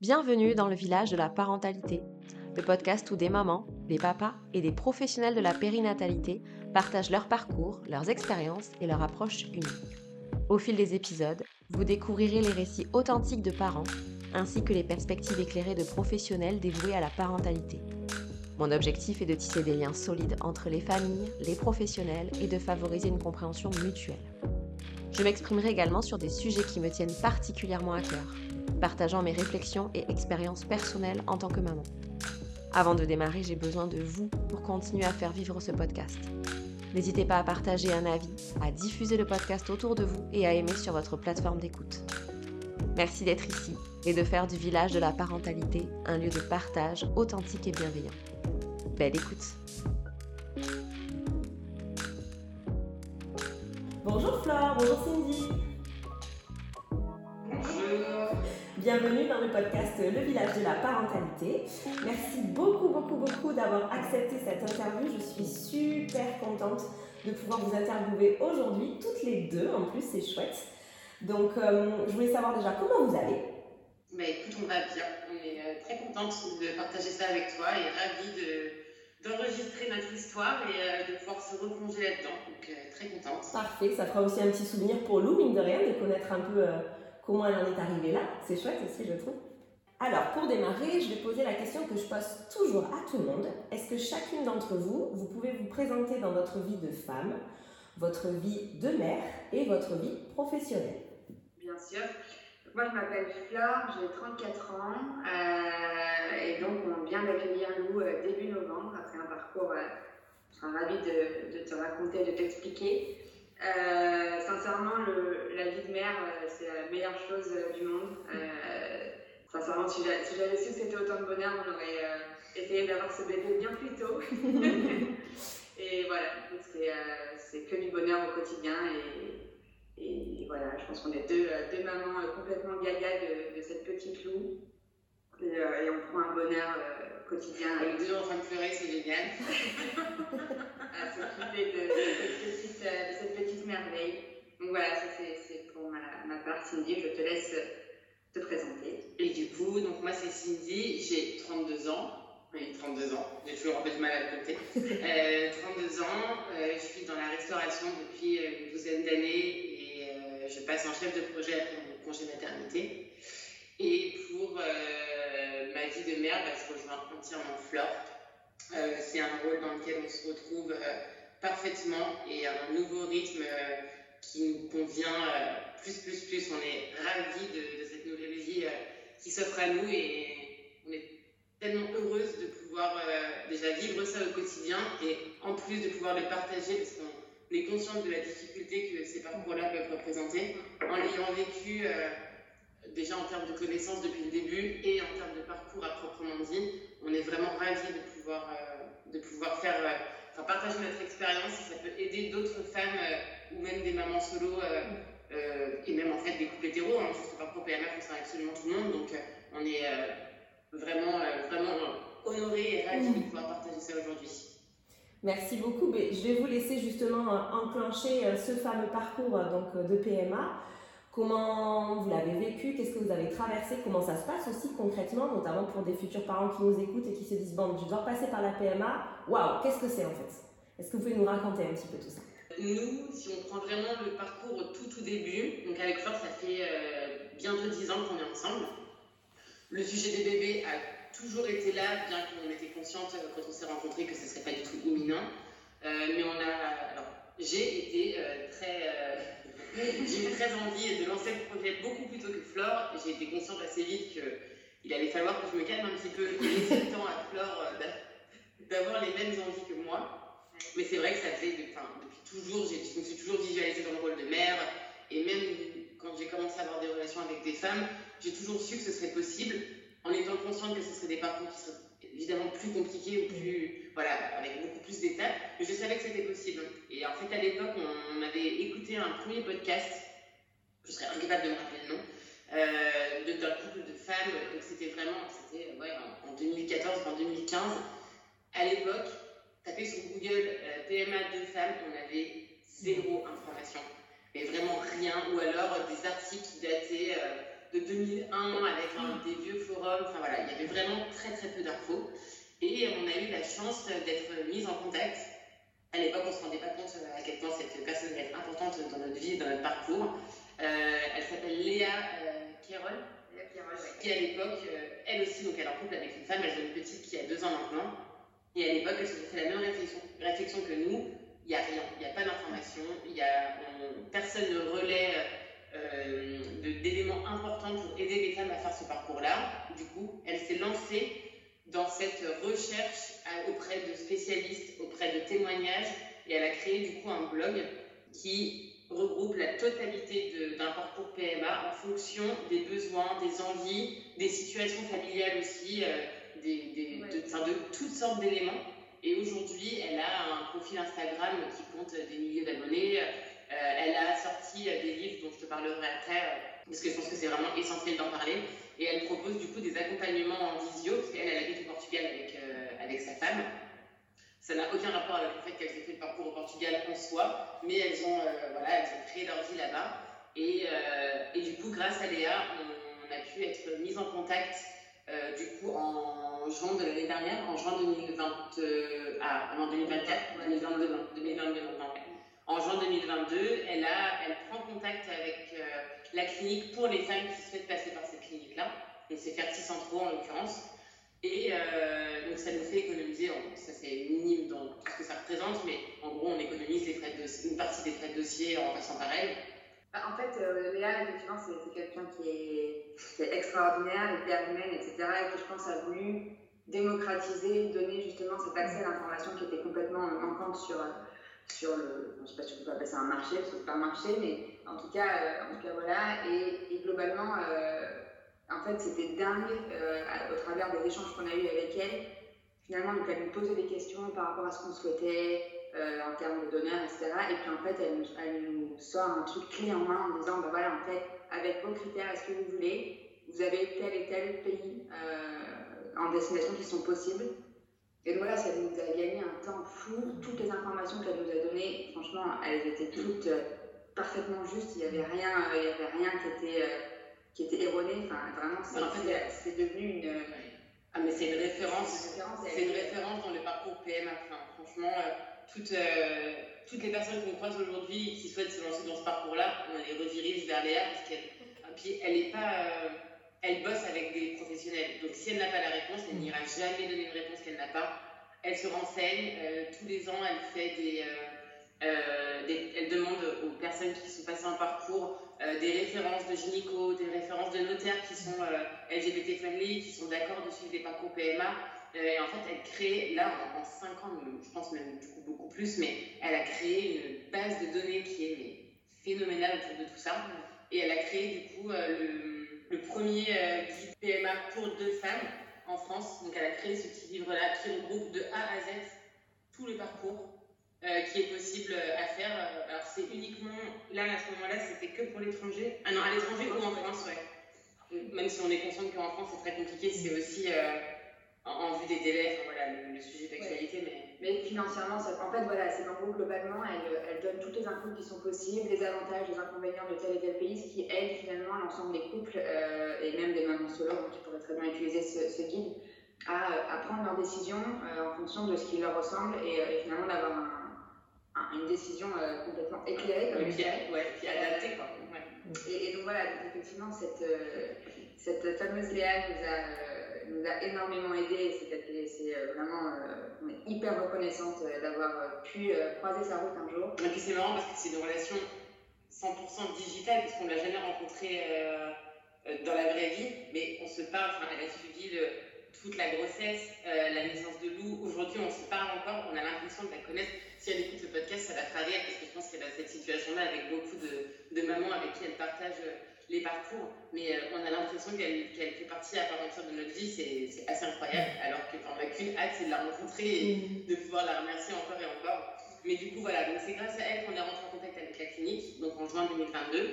Bienvenue dans le village de la parentalité, le podcast où des mamans, des papas et des professionnels de la périnatalité partagent leur parcours, leurs expériences et leur approche unique. Au fil des épisodes, vous découvrirez les récits authentiques de parents ainsi que les perspectives éclairées de professionnels dévoués à la parentalité. Mon objectif est de tisser des liens solides entre les familles, les professionnels et de favoriser une compréhension mutuelle. Je m'exprimerai également sur des sujets qui me tiennent particulièrement à cœur, partageant mes réflexions et expériences personnelles en tant que maman. Avant de démarrer, j'ai besoin de vous pour continuer à faire vivre ce podcast. N'hésitez pas à partager un avis, à diffuser le podcast autour de vous et à aimer sur votre plateforme d'écoute. Merci d'être ici et de faire du village de la parentalité un lieu de partage authentique et bienveillant. Belle écoute Bonjour Flore, bonjour Cindy. Bienvenue dans le podcast Le village de la parentalité. Merci beaucoup, beaucoup, beaucoup d'avoir accepté cette interview. Je suis super contente de pouvoir vous interviewer aujourd'hui, toutes les deux. En plus, c'est chouette. Donc, euh, je voulais savoir déjà comment vous allez? Bah écoute, on va bien. On est euh, très contente de partager ça avec toi et ravie de, d'enregistrer notre histoire et euh, de pouvoir se replonger là-dedans. Donc, très contente. Parfait, ça fera aussi un petit souvenir pour Lou, mine de rien, de connaître un peu comment elle en est arrivée là. C'est chouette aussi, je trouve. Alors, pour démarrer, je vais poser la question que je pose toujours à tout le monde. Est-ce que chacune d'entre vous, vous pouvez vous présenter dans votre vie de femme, votre vie de mère et votre vie professionnelle? Bien sûr. Moi, je m'appelle Flore, j'ai 34 ans euh, et donc on vient d'accueillir Lou euh, début novembre après un parcours, euh, je suis ravie de, de, te raconter, de t'expliquer. Euh, sincèrement, le, la vie de mère, euh, c'est la meilleure chose euh, du monde. sincèrement, si j'avais su que c'était autant de bonheur, on aurait essayé d'avoir ce bébé bien plus tôt. et voilà, c'est que du bonheur au quotidien. Et, et voilà, je pense qu'on est deux, deux mamans complètement gaga de, de, cette petite loup. Et, et, on prend un bonheur quotidien. Les deux en train de pleurer, c'est génial. à s'occuper de, de, cette petite merveille. Donc voilà, ça c'est pour ma, ma, part. Cindy, je te laisse te présenter. Et du coup, donc moi c'est Cindy, j'ai 32 ans. Oui, 32 ans, j'ai toujours un peu de mal à le compter. Euh, 32 ans, euh, je suis dans la restauration depuis euh, une douzaine d'années et euh, je passe en chef de projet après mon congé maternité. Et pour euh, ma vie de mère, bah, je rejoins entièrement Flore. Euh, c'est un rôle dans lequel on se retrouve euh, parfaitement et un nouveau rythme qui nous convient plus, plus, plus. On est ravis de, cette nouvelle vie qui s'offre à nous et on est tellement heureuse de pouvoir déjà vivre ça au quotidien et en plus de pouvoir le partager parce qu'on est consciente de la difficulté que ces parcours-là peuvent représenter en l'ayant vécu déjà en termes de connaissances depuis le début et en termes de parcours à proprement dit, on est vraiment ravis de pouvoir, euh, de pouvoir faire, euh, enfin, partager notre expérience si ça peut aider d'autres femmes euh, ou même des mamans solo et même en fait des couples hétéros. Hein, pas pour PMA concerne absolument tout le monde, donc on est vraiment, vraiment honorés et ravis de pouvoir partager ça aujourd'hui. Merci beaucoup. Je vais vous laisser justement enclencher ce fameux parcours donc, de PMA. Comment vous l'avez vécu? Qu'est-ce que vous avez traversé? Comment ça se passe aussi concrètement, notamment pour des futurs parents qui nous écoutent et qui se disent Bon, je dois passer par la PMA. Waouh, qu'est-ce que c'est en fait? Est-ce que vous pouvez nous raconter un petit peu tout ça? Nous, si on prend vraiment le parcours tout tout début, donc avec Flore, ça fait euh, bientôt 10 ans qu'on est ensemble. Le sujet des bébés a toujours été là, bien qu'on était consciente euh, quand on s'est rencontrés que ce ne serait pas du tout imminent. Euh, mais on a. Alors, j'ai été euh, très j'ai eu très envie de lancer le projet beaucoup plus tôt que Flore. J'ai été consciente assez vite qu'il allait falloir que je me calme un petit peu et laisser le temps à Flore euh, d'avoir les mêmes envies que moi. Mais c'est vrai que ça faisait depuis toujours, je me suis toujours visualisée dans le rôle de mère. Et même quand j'ai commencé à avoir des relations avec des femmes, j'ai toujours su que ce serait possible en étant consciente que ce serait des parcours qui seraient évidemment plus compliqués ou plus, voilà, avec beaucoup plus d'étapes, mais je savais que c'était possible. Et en fait, à l'époque, on, avait écouté un premier podcast, je serais incapable de me rappeler le nom, euh, d'un couple de femmes, donc c'était vraiment, c'était ouais, en, 2014, en 2015. À l'époque, taper sur Google euh, PMA de femmes, on avait zéro information, mais vraiment rien, ou alors des articles qui dataient. Euh, de 2001 avec des vieux forums. Enfin voilà, il y avait vraiment très très peu d'infos. Et on a eu la chance d'être mise en contact. À l'époque, on ne se rendait pas compte à quel point cette personne être importante dans notre vie, dans notre parcours. elle s'appelle Léa Kérol qui à l'époque, euh, elle aussi, donc elle est en couple avec une femme, elle a une petite qui a deux ans maintenant, et à l'époque, elle se fait la même réflexion, réflexion que nous, il n'y a rien, il n'y a pas d'information, personne ne relaie euh, d'éléments importants pour aider les femmes à faire ce parcours-là. Du coup, elle s'est lancée dans cette recherche auprès de spécialistes, auprès de témoignages, et elle a créé du coup un blog qui regroupe la totalité d'un parcours PMA en fonction des besoins, des envies, des situations familiales aussi, euh, des, des, de, de, toutes sortes d'éléments. Et aujourd'hui, elle a un profil Instagram qui compte des milliers d'abonnés. Euh, elle a sorti des livres dont je te parlerai après, euh, parce que je pense que c'est vraiment essentiel d'en parler. Et elle propose du coup des accompagnements en visio, parce qu'elle elle habite au Portugal avec, avec sa femme. Ça n'a aucun rapport avec le fait qu'elles aient fait le parcours au Portugal en soi, mais elles ont, euh, voilà, elles ont créé leur vie là-bas. Et, euh, et, du coup, grâce à Léa, on, a pu être mis en contact euh, du coup en juin de l'année dernière, en juin 2020, ah, en 2024, 2022, 2022 maintenant. En juin 2022, elle, a, elle prend contact avec la clinique pour les femmes qui souhaitent passer par cette clinique-là. Donc c'est Ferti Centro en l'occurrence. Et euh, donc ça nous fait économiser, ça c'est minime dans tout ce que ça représente, mais en gros on économise une partie des frais de dossier en passant par elle. Bah, en fait, euh, Léa, effectivement, c'est quelqu'un qui est, extraordinaire, hyper humaine, etc. et qui, je pense, a voulu démocratiser, donner justement cet accès à l'information qui était complètement manquante sur, sur le. Je ne sais pas si on peut appeler ça un marché, parce que c'est pas un marché, mais en tout cas, euh, en tout cas voilà. Et, globalement, en fait, c'était dingue euh, au travers des échanges qu'on a eus avec elle. Finalement, donc, elle nous posait des questions par rapport à ce qu'on souhaitait euh, en termes de donneurs, etc. Et puis en fait, elle, nous sort un truc clé en main en disant bah voilà, en fait, avec vos critères, est-ce que vous voulez Vous avez tel et tel pays euh, en destination qui sont possibles. Et donc voilà, ça nous a gagné un temps fou. Toutes les informations qu'elle nous a données, franchement, elles étaient toutes parfaitement justes. Il n'y avait rien, il y avait rien qui était qui était erronée. Enfin, vraiment, c'est devenu une. Ah, mais c'est une référence. C'est une référence dans le parcours PMA. Enfin, franchement, euh, toutes, euh, toutes les personnes qu'on croise aujourd'hui qui souhaitent se lancer dans ce parcours-là, on les redirige vers Léa parce qu'elle. Puis elle est pas. Euh, elle bosse avec des professionnels. Donc si elle n'a pas la réponse, elle n'ira jamais donner une réponse qu'elle n'a pas. Elle se renseigne. tous les ans, elle fait des. des elle demande aux personnes qui sont passées en parcours euh, des références de gynéco, des références de notaires qui sont euh, LGBT friendly, qui sont d'accord de suivre des parcours PMA. Euh, et en fait, elle crée, là, en, 5 ans, je pense même du coup beaucoup plus, mais elle a créé une base de données qui est phénoménale autour de tout ça. Et elle a créé du coup le, le, premier guide PMA pour deux femmes en France. Donc elle a créé ce petit livre-là qui regroupe de A à Z tout le parcours euh, qui est possible à faire. Euh, alors c'est uniquement, là à ce moment-là, c'était que pour l'étranger. Ah non, à l'étranger ou en France, ouais. Même si on est conscient qu'en France c'est très compliqué, c'est aussi euh, en, vue des délais, voilà, le, sujet d'actualité. Mais... mais financièrement, ça, en fait, voilà, c'est en gros, globalement, elle, elle, donne toutes les infos qui sont possibles, les avantages, les inconvénients de tel et tel pays, ce qui aide finalement l'ensemble des couples et même des mamans solo qui pourraient très bien utiliser ce, guide à, à, prendre leurs décisions en fonction de ce qui leur ressemble et, et finalement d'avoir un une décision euh, complètement éclairée, comme Ouais, puis adaptée, quoi. Et, donc voilà, effectivement, cette, euh, cette fameuse Léa nous a, euh, nous a énormément aidé. C'est vraiment, on est hyper reconnaissante d'avoir pu croiser sa route un jour. Et c'est marrant parce que c'est une relation 100% digitale, puisqu'on ne l'a jamais rencontrée dans la vraie vie, mais on se parle, elle a suivi toute la grossesse, la naissance de Lou. Aujourd'hui, on se parle encore, on a l'impression de la connaître si elle écoute le podcast, ça la fera rire parce que je pense qu'elle a cette situation-là avec beaucoup de, mamans avec qui elle partage euh, les parcours. Mais euh, on a l'impression qu'elle fait partie à part entière de notre vie. C'est assez incroyable. Alors que on n'a qu'une hâte, c'est de la rencontrer et mm. de pouvoir la remercier encore et encore. Mais du coup, voilà. Donc c'est grâce à elle qu'on est rentré en contact avec la clinique, donc en juin 2022.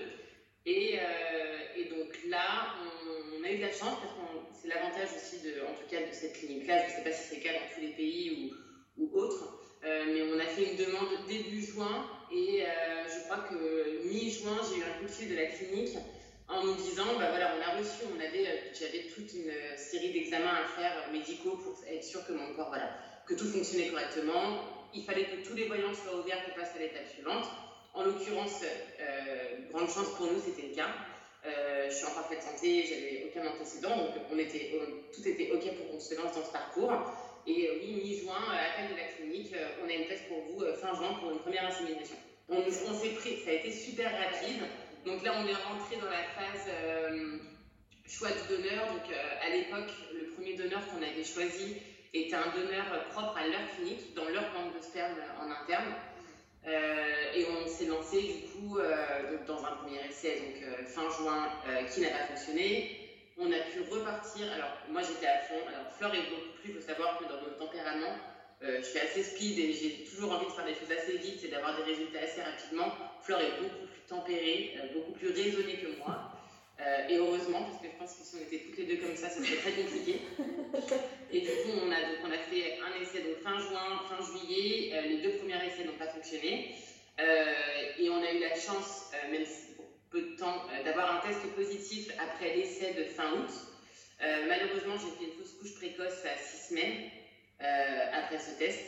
Et, euh, et donc là, on, a eu de la chance parce que c'est l'avantage aussi, de, en tout cas, de cette clinique-là. Je ne sais pas si c'est le cas dans tous les pays ou, ou autres euh, mais on a fait une demande début juin et je crois que mi-juin, j'ai eu un coup de fil de la clinique en nous disant, bah voilà, on a reçu, avait, j'avais toute une série d'examens à faire médicaux pour être sûr que mon corps, voilà, que tout fonctionnait correctement. Il fallait que tous les voyants soient ouverts pour passer à l'étape suivante. En l'occurrence, grande chance pour nous, c'était le cas. je suis en parfaite santé, j'avais aucun antécédent, donc tout était OK pour qu'on se lance dans ce parcours. Et oui, mi-juin, à l'appel de la clinique, on a une place pour vous fin juin pour une première insémination. On, on s'est pris, ça a été super rapide. Donc là, on est rentré dans la phase euh, choix du donneur. Donc euh, à l'époque, le premier donneur qu'on avait choisi était un donneur propre à leur clinique, dans leur banque de sperme en interne. Euh, et on s'est lancé du coup dans un premier essai, donc fin juin, qui n'a pas fonctionné. On a pu repartir. Alors moi j'étais à fond. Alors Fleur est beaucoup plus. Il faut savoir que dans notre tempérament, je suis assez speed et j'ai toujours envie de faire des choses assez vite et d'avoir des résultats assez rapidement. Fleur est beaucoup tempérée, euh, beaucoup plus raisonnée que moi. Euh, et heureusement, parce que je pense que si on était toutes les deux comme ça, ça serait très compliqué. Et du coup, on a, donc, on a fait un essai donc fin juin, fin juillet. Euh, les deux premiers essais n'ont pas fonctionné. et on a eu la chance, même si pour peu de temps, d'avoir un test positif après l'essai de fin août. malheureusement, j'ai fait une fausse couche précoce à six semaines après ce test.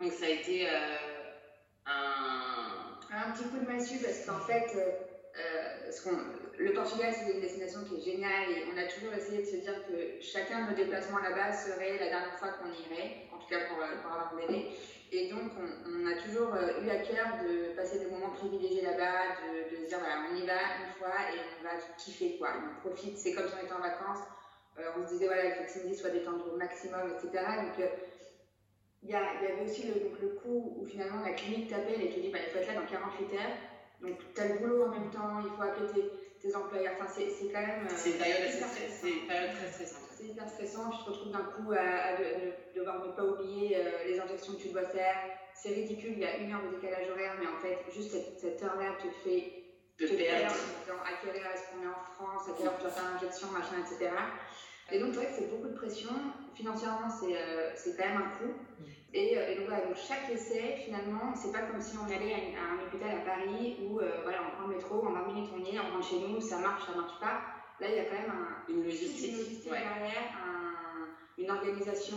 Donc ça a été un, un petit coup de massue parce qu'en fait, euh, euh le Portugal, c'est une destination qui est géniale et on a toujours essayé de se dire que chacun de nos déplacements là-bas serait la dernière fois qu'on irait, en tout cas pour, euh, pour avoir bébé. Et donc, on, a toujours euh, eu à cœur de passer des moments privilégiés là-bas, de, de, se dire, voilà, on y va une fois et on va kiffer, quoi. On profite, c'est comme si on était en vacances. On se disait, voilà, il faut que Cindy soit détendue au maximum, etc. Donc, il y, avait aussi le, donc le coup où finalement la clinique t'appelle et te dit bah, il faut être là dans 48 heures. Donc tu as le boulot en même temps, il faut appeler tes, employeurs. Enfin, c'est quand même. Euh, c'est une période, très stressante. C'est hyper stressant. Tu te retrouves d'un coup à, devoir ne pas oublier euh, les injections que tu dois faire. C'est ridicule, il y a une heure de décalage horaire, mais en fait, juste cette, heure-là te fait te perdre. À quelle heure est-ce qu'on est en France, à quelle heure tu dois faire l'injection, machin, etc. Et donc, c'est vrai que c'est beaucoup de pression. Financièrement, c'est euh, quand même un coût. Et, euh, et, donc, voilà, donc chaque essai, finalement, c'est pas comme si on allait à, un hôpital à Paris où euh, voilà, on prend le métro, en 20 minutes on y est, on rentre chez nous, ça marche, ça marche pas. Là, il y a quand même un, une logistique, une logistique derrière, un, une organisation,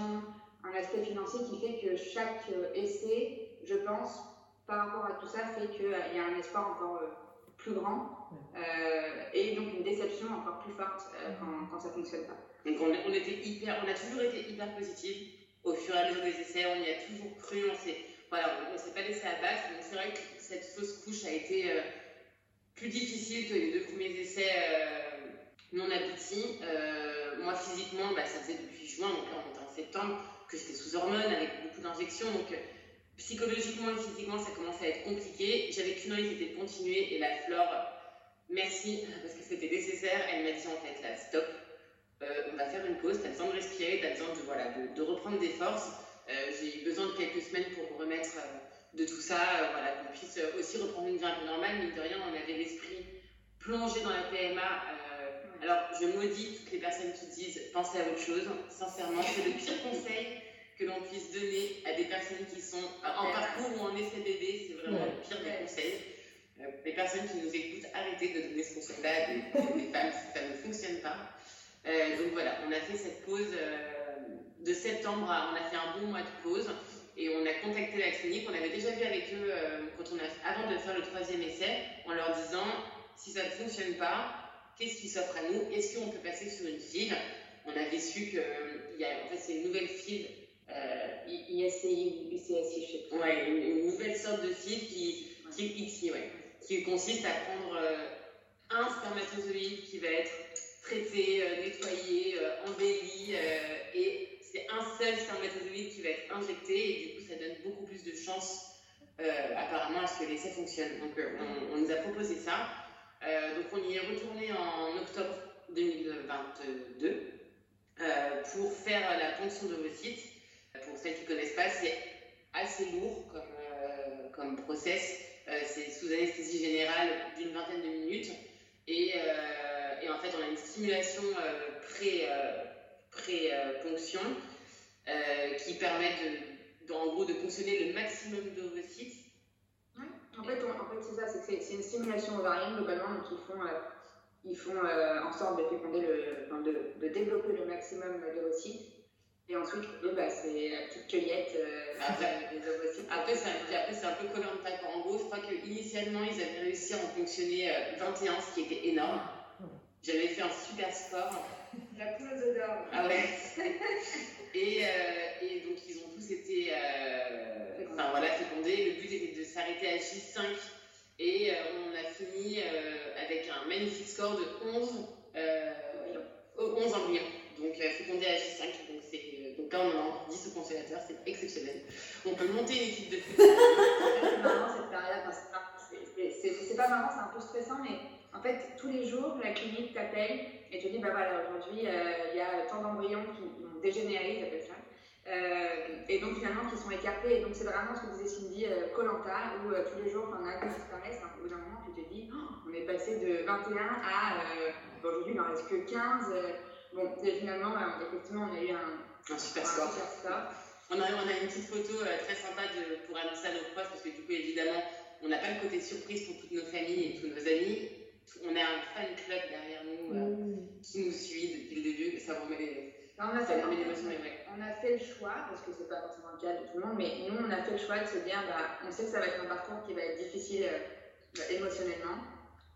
un aspect financier qui fait que chaque essai, je pense, par rapport à tout ça, fait qu'il y a un espoir encore plus grand et donc une déception encore plus forte quand, quand ça fonctionne pas. Donc on, était hyper, on a toujours été hyper positifs au fur et à mesure des essais, on y a toujours cru, on s'est voilà, on, s'est pas laissé abattre. Donc c'est vrai que cette fausse couche a été euh, plus difficile que les deux premiers essais euh, non aboutis. Euh, moi physiquement, bah, ça faisait depuis juin, donc là on était en septembre, que j'étais sous hormones avec beaucoup d'injections, donc psychologiquement et physiquement ça commençait à être compliqué. J'avais qu'une envie, c'était de continuer et la flore, merci parce que c'était nécessaire. Elle m'a dit en fait là, stop on va faire une pause, tu as besoin de respirer, tu as besoin de, voilà, de, reprendre des forces. Euh, j'ai eu besoin de quelques semaines pour me remettre euh, de tout ça, voilà, qu'on puisse aussi reprendre une vie un peu normale. Mine de rien, on avait l'esprit plongé dans la PMA. alors, je maudis toutes les personnes qui disent pensez à autre chose. Sincèrement, c'est le pire conseil que l'on puisse donner à des personnes qui sont en parcours ou en essai bébé. C'est vraiment le pire des conseils. les personnes qui nous écoutent, arrêtez de donner ce conseil-là à des, des femmes si ça ne fonctionne pas. Euh, donc voilà, on a fait cette pause euh, de septembre, on a fait un bon mois de pause et on a contacté la clinique. On avait déjà vu avec eux euh, quand on a, avant de faire le troisième essai, en leur disant si ça ne fonctionne pas, qu'est-ce qui s'offre à nous? Est-ce qu'on peut passer sur une file? On avait su que y a, en fait, c'est une nouvelle file. Euh, ISCI ou UCSI, je sais pas. Ouais, une, nouvelle sorte de file qui, qui, ouais, qui consiste à prendre un spermatozoïde qui va être traité, euh, nettoyé, euh, embelli, euh, et c'est un seul spermatozoïde qui va être injecté, et du coup, ça donne beaucoup plus de chances, apparemment, à ce que l'essai fonctionne. Donc, on, nous a proposé ça. donc, on y est retourné en octobre 2022 pour faire la ponction d'ovocytes. Pour celles qui ne connaissent pas, c'est assez lourd comme, comme process. c'est sous anesthésie générale d'une vingtaine de minutes. Et et en fait, on a une stimulation euh, pré-ponction euh, euh, qui permet de, en gros de fonctionner le maximum d'ovocytes. Ouais. En fait, en fait c'est ça, c'est une stimulation ovarienne globalement, donc ils font ils font en sorte de féconder le, de, de, développer le maximum d'ovocytes. Et ensuite, bah, c'est la petite cueillette après, des ovocytes. Après, c'est un peu collant de En gros, je crois qu'initialement, ils avaient réussi à en fonctionner 21, ce qui était énorme. J'avais fait un super sport. La poule aux d'or. Ah ouais. et, euh, et, donc, ils ont tous été euh, enfin, voilà, fécondés. Le but était de s'arrêter à J5. Et euh, on a fini avec un magnifique score de 11, 11 embryons. Donc, fécondés à J5. Donc, donc là, on en a encore 10 au congélateur. C'est exceptionnel. On peut monter une équipe de foot. c'est marrant cette période. C'est pas marrant, c'est un peu stressant, mais en fait, tous les jours, la clinique t'appelle et te dit bah voilà, aujourd'hui, euh, il y a tant d'embryons qui ont dégénéré, ils appellent ça. Euh, et donc finalement qui sont écartés. Et donc c'est vraiment ce que disait Cindy, euh, Colanta, où tous les jours, on a un qui disparaissent. Hein, au bout d'un moment, tu te dis, oh, on est passé de 21 à aujourd'hui, il n'en reste que 15. bon, et finalement, effectivement, on a eu un, un super, score. On a, on a, une petite photo très sympa de, pour annoncer à nos proches, parce que du coup, évidemment, on n'a pas le côté surprise pour toutes nos familles et tous nos amis on a un fan club derrière nous euh, mm. qui nous suit depuis le début, ça vous met, on a, fait, on a fait le choix, parce que c'est pas forcément le cas de tout le monde, mais nous on a fait le choix de se dire bah, on sait que ça va être un parcours qui va être difficile euh, émotionnellement.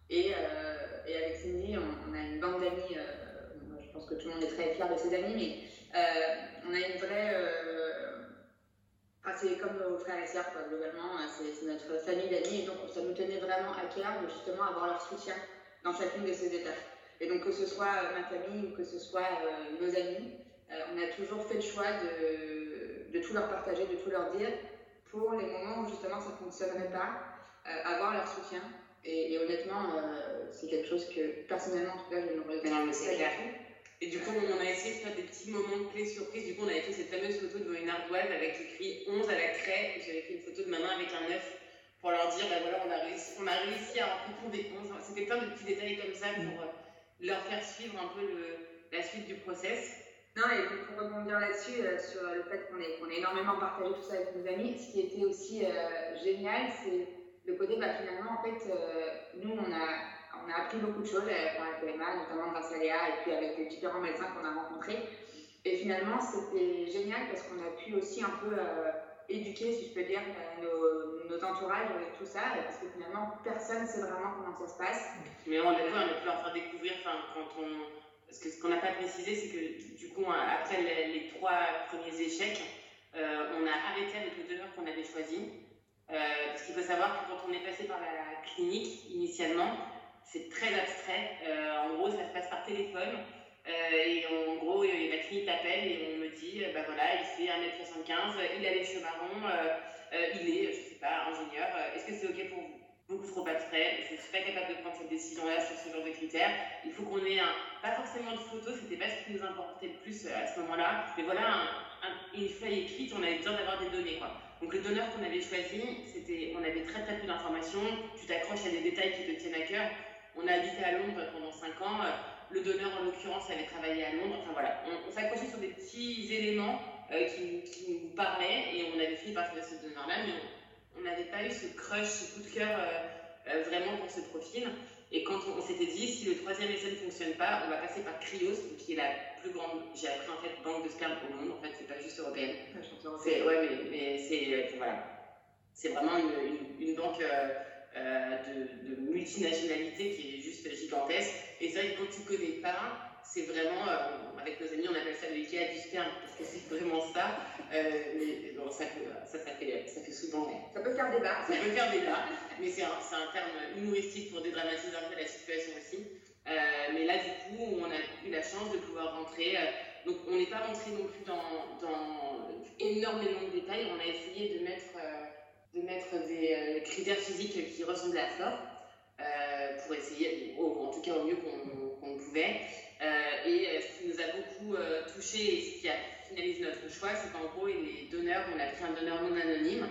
Et, euh, et, avec Cindy, on, a une bande d'amis, je pense que tout le monde est très fier de ses amis, mais on a une vraie c'est comme nos frères et sœurs, globalement, euh, c'est notre famille d'amis, et donc ça nous tenait vraiment à cœur de justement avoir leur soutien dans chacune de ces étapes. Et donc que ce soit euh, ma famille ou que ce soit euh, nos amis, on a toujours fait le choix de, de, tout leur partager, de tout leur dire, pour les moments où justement ça ne fonctionnerait pas, avoir leur soutien. Et, honnêtement, c'est quelque chose que personnellement, en tout cas, je ne regrette pas. Et du coup, on a essayé de faire des petits moments clés surprises. Du coup, on avait fait cette fameuse photo devant une ardoise avec écrit 11 à la craie. J'avais fait une photo de maman avec un œuf pour leur dire, bah voilà, on a réussi, on a réussi à rencontrer des 11. C'était plein de petits détails comme ça pour euh, leur faire suivre un peu le, la suite du process. Non, et pour rebondir là-dessus, euh, sur le fait qu'on ait, ait, énormément partagé tout ça avec nos amis, ce qui était aussi euh, génial, c'est le côté, bah, finalement, en fait, nous, on a on a appris beaucoup de choses avec la PMA, notamment grâce à Léa et puis avec les différents médecins qu'on a rencontrés. Et finalement, c'était génial parce qu'on a pu aussi un peu euh, éduquer, si je peux dire, nos, nos, entourages avec tout ça, parce que finalement, personne ne sait vraiment comment ça se passe. Mais on a, pu leur faire découvrir, quand on... Parce que ce qu'on n'a pas précisé, c'est que du coup, après les, trois premiers échecs, euh, on a arrêté avec le donneur qu'on avait choisi. Euh, parce qu'il faut savoir que quand on est passé par la clinique initialement, c'est très abstrait. Euh, en gros, ça se passe par téléphone. Euh, et en gros, ma clinique t'appelle et on me dit, bah voilà, il fait 1m75, il a les cheveux marrons, il est, je sais pas, ingénieur. Est-ce que c'est OK pour vous? Beaucoup trop abstrait. Je ne suis pas capable de prendre cette décision-là sur ce genre de critères. Il faut qu'on ait un, pas forcément de photos, c'était pas ce qui nous importait le plus à ce moment-là. Mais voilà, une feuille écrite, on avait besoin d'avoir des données. Quoi. Donc le donneur qu'on avait choisi, c'était, on avait très très peu d'informations. Tu t'accroches à des détails qui te tiennent à cœur. On a habité à Londres pendant 5 ans. Le donneur, en l'occurrence, avait travaillé à Londres. Enfin voilà, on, s'accrochait sur des petits éléments euh, qui, nous parlaient et on avait fini par choisir ce donneur-là, mais on n'avait pas eu ce crush, ce coup de cœur euh, euh, vraiment pour ce profil. Et quand on, s'était dit, si le troisième essai ne fonctionne pas, on va passer par Cryos, qui est la plus grande, j'ai appris en fait, banque de sperme au monde. En fait, c'est pas juste européenne. C'est, ouais, mais, mais c'est, voilà. C'est vraiment une, une, banque. Euh, de, de, multinationalité qui est juste gigantesque. Et c'est vrai que quand tu connais pas, c'est vraiment, euh, avec nos amis, on appelle ça le Ikea du sperme, parce que c'est vraiment ça. Euh, mais bon, ça, ça, ça, fait, ça fait souvent. Ça peut faire débat. Ça peut faire débat, mais c'est un, un, terme humoristique pour dédramatiser un peu la situation aussi. mais là, du coup, on a eu la chance de pouvoir rentrer. donc, on n'est pas rentré non plus dans, dans, énormément de détails. On a essayé de mettre de mettre des euh, critères physiques qui ressemblent à Flore euh, pour essayer, en tout cas au mieux qu'on pouvait. Euh, et ce qui nous a beaucoup touché et ce qui a finalisé notre choix, c'est qu'en gros, les donneurs, on a pris un donneur non anonyme,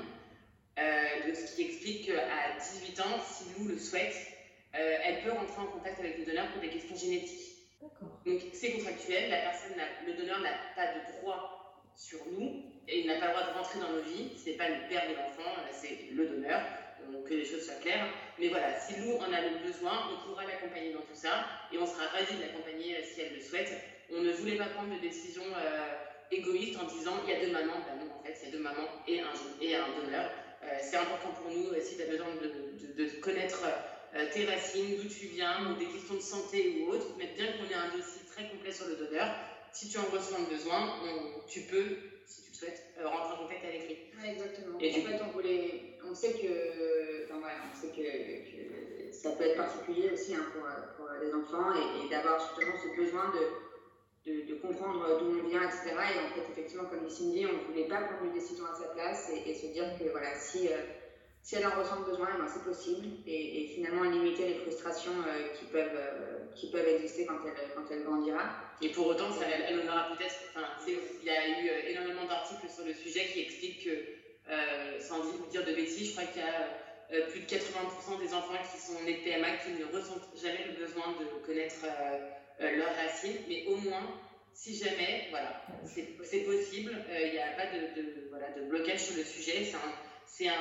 ce qui explique qu'à 18 ans, si Lou le souhaite, elle peut rentrer en contact avec le donneur pour des questions génétiques. Donc c'est contractuel, la personne, le donneur n'a pas de droit sur nous, et il n'a pas le droit de rentrer dans nos vies. Ce n'est pas le père de l'enfant, c'est le donneur. que les choses soient claires. Mais voilà, si nous, on a le besoin, on pourra l'accompagner dans tout ça et on sera ravis de l'accompagner si elle le souhaite. On ne voulait pas prendre de décision égoïste en disant il y a deux mamans. Ben non, en fait, il y a deux mamans et un, et un donneur. c'est important pour nous, si tu as besoin de, de, de connaître tes racines, d'où tu viens, ou des questions de santé ou autres, mais bien qu'on ait un dossier très complet sur le donneur, si tu en ressens le besoin, tu peux, si tu le souhaites, euh, rentrer en contact avec lui. Oui, exactement. Et en fait, on, voulait, on sait que, enfin, ouais, on sait que, ça peut être particulier aussi hein, pour, pour, les enfants et, d'avoir justement ce besoin de, de, de comprendre d'où on vient, etc. Et en fait, effectivement, comme Cindy, on ne voulait pas prendre une décision à sa place et, se dire que voilà, si. Euh, si elle en ressent besoin, eh ben, c'est possible. Et, finalement, limiter les frustrations euh, qui, peuvent, euh, qui peuvent exister quand elle, quand elle grandira. Et pour autant, ça, elle, en aura peut-être. Il y a eu euh, énormément d'articles sur le sujet qui expliquent que, sans dire de bêtises, je crois qu'il y a plus de 80% des enfants qui sont nés de PMA qui ne ressentent jamais le besoin de connaître leurs racines, mais au moins si jamais, voilà, c'est possible, il n'y a pas de, de, voilà, de blocage sur le sujet. C'est un,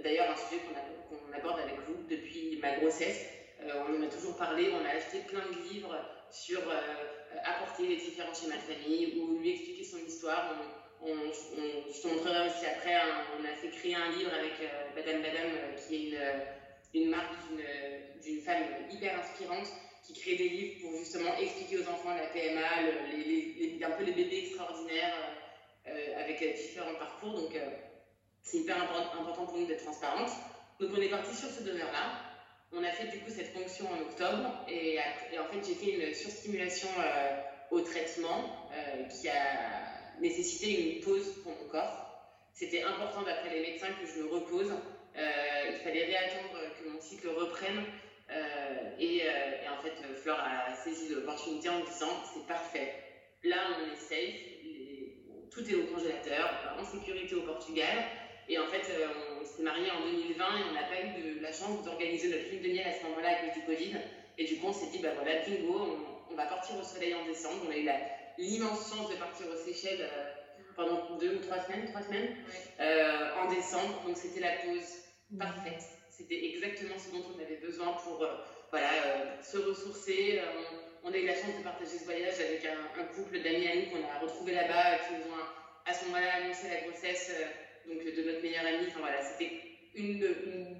D'ailleurs, un sujet qu'on aborde avec vous depuis ma grossesse. Euh, on en a toujours parlé, on a acheté plein de livres sur euh, apporter les différents schémas de famille ou lui expliquer son histoire. On, je te montrerai aussi après, on a fait créer un livre avec euh, Madame Madame, qui est une, marque d'une femme hyper inspirante qui crée des livres pour justement expliquer aux enfants la PMA, un peu les bébés extraordinaires avec différents parcours. C'est hyper important pour nous d'être transparente. Donc on est parti sur ce donneur-là. On a fait du coup cette fonction en octobre et, en fait j'ai fait une surstimulation euh, au traitement euh, qui a nécessité une pause pour mon corps. C'était important d'après les médecins que je me repose. Euh, il fallait réattendre que mon cycle reprenne. Et, en fait, Fleur a saisi l'opportunité en disant c'est parfait. Là, on est safe. tout est au congélateur, en sécurité au Portugal. Et en fait, euh, on s'est mariés en 2020 et on n'a pas eu de la chance d'organiser notre lune de miel à ce moment-là à cause du Covid. Et du coup, on s'est dit, bah voilà, bingo, on, va partir au soleil en décembre. On a eu l'immense chance de partir aux Seychelles euh, pendant deux ou trois semaines, trois semaines, euh, en décembre. Donc c'était la pause parfaite. C'était exactement ce dont on avait besoin pour voilà, se ressourcer. On, a eu la chance de partager ce voyage avec un, couple d'amis à nous qu'on a retrouvé là-bas, qui nous ont à ce moment-là annoncé la grossesse donc de notre meilleure amie. Enfin voilà, c'était une,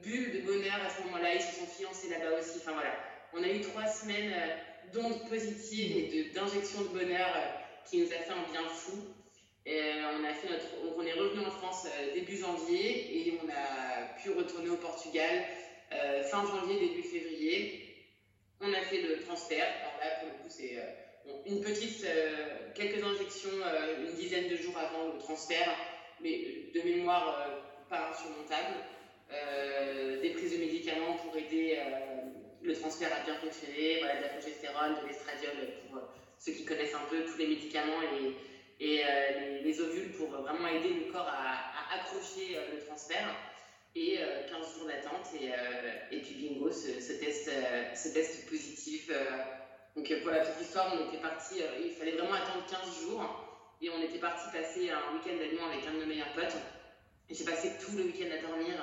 bulle de bonheur à ce moment-là. Ils se sont fiancés là-bas aussi. Enfin voilà, on a eu trois semaines euh, d'ondes positives et d'injections de, bonheur euh, qui nous a fait un bien fou. Et, euh, on, a fait notre, on est revenu en France début janvier et on a pu retourner au Portugal fin janvier, début février. On a fait le transfert. Alors là, pour le coup, c'est une petite, quelques injections une dizaine de jours avant le transfert mais de mémoire euh, pas insurmontable. Euh, des prises de médicaments pour aider euh, le transfert à bien fonctionner, de la progestérone, de l'estradiol pour ceux qui connaissent un peu tous les médicaments et, les, ovules pour vraiment aider le corps à, accrocher le transfert. Et 15 jours d'attente et, puis bingo, ce, ce test, ce test positif. donc pour la petite histoire, on était parti, il fallait vraiment attendre 15 jours. Et on était parti passer un week-end à Lyon avec un de nos meilleurs potes. J'ai passé tout le week-end à dormir,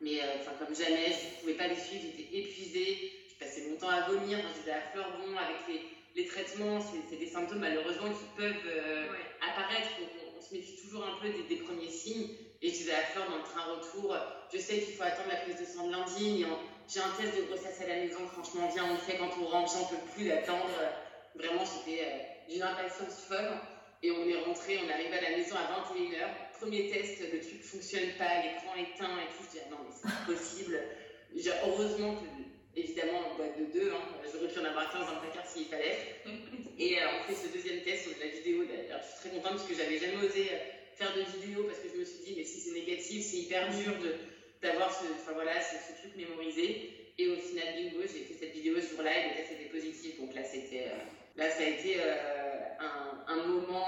mais euh, enfin comme jamais, je ne pouvais pas les suivre, j'étais épuisée, je passais mon temps à vomir, j'étais à fleur bon avec les, les traitements, c'est des symptômes malheureusement qui peuvent euh, apparaître, on, se méfie toujours un peu des, premiers signes. Et je disais à Fleur dans le train retour, je sais qu'il faut attendre la prise de sang de lundi, j'ai un test de grossesse à la maison, franchement, viens, on le fait quand on rentre, j'en peux plus d'attendre. Vraiment, j'étais euh, d'une impatience folle. Et on est rentré, on est arrivé à la maison à 21h. Premier test, le truc fonctionne pas, l'écran éteint et tout. Je dis, ah non, mais c'est pas possible. Heureusement que, évidemment, en boîte de deux, hein, j'aurais pu en avoir 15 dans le placard s'il fallait. Et euh, on fait ce deuxième test, on a la vidéo d'ailleurs. Je suis très contente parce que j'avais jamais osé euh, faire de vidéo parce que je me suis dit, mais si c'est négatif, c'est hyper dur d'avoir ce, enfin, voilà, ce, truc mémorisé. Et au final, bingo, j'ai fait cette vidéo ce jour-là et le test était positif. Donc là, c'était, euh, là ça a été un, un, moment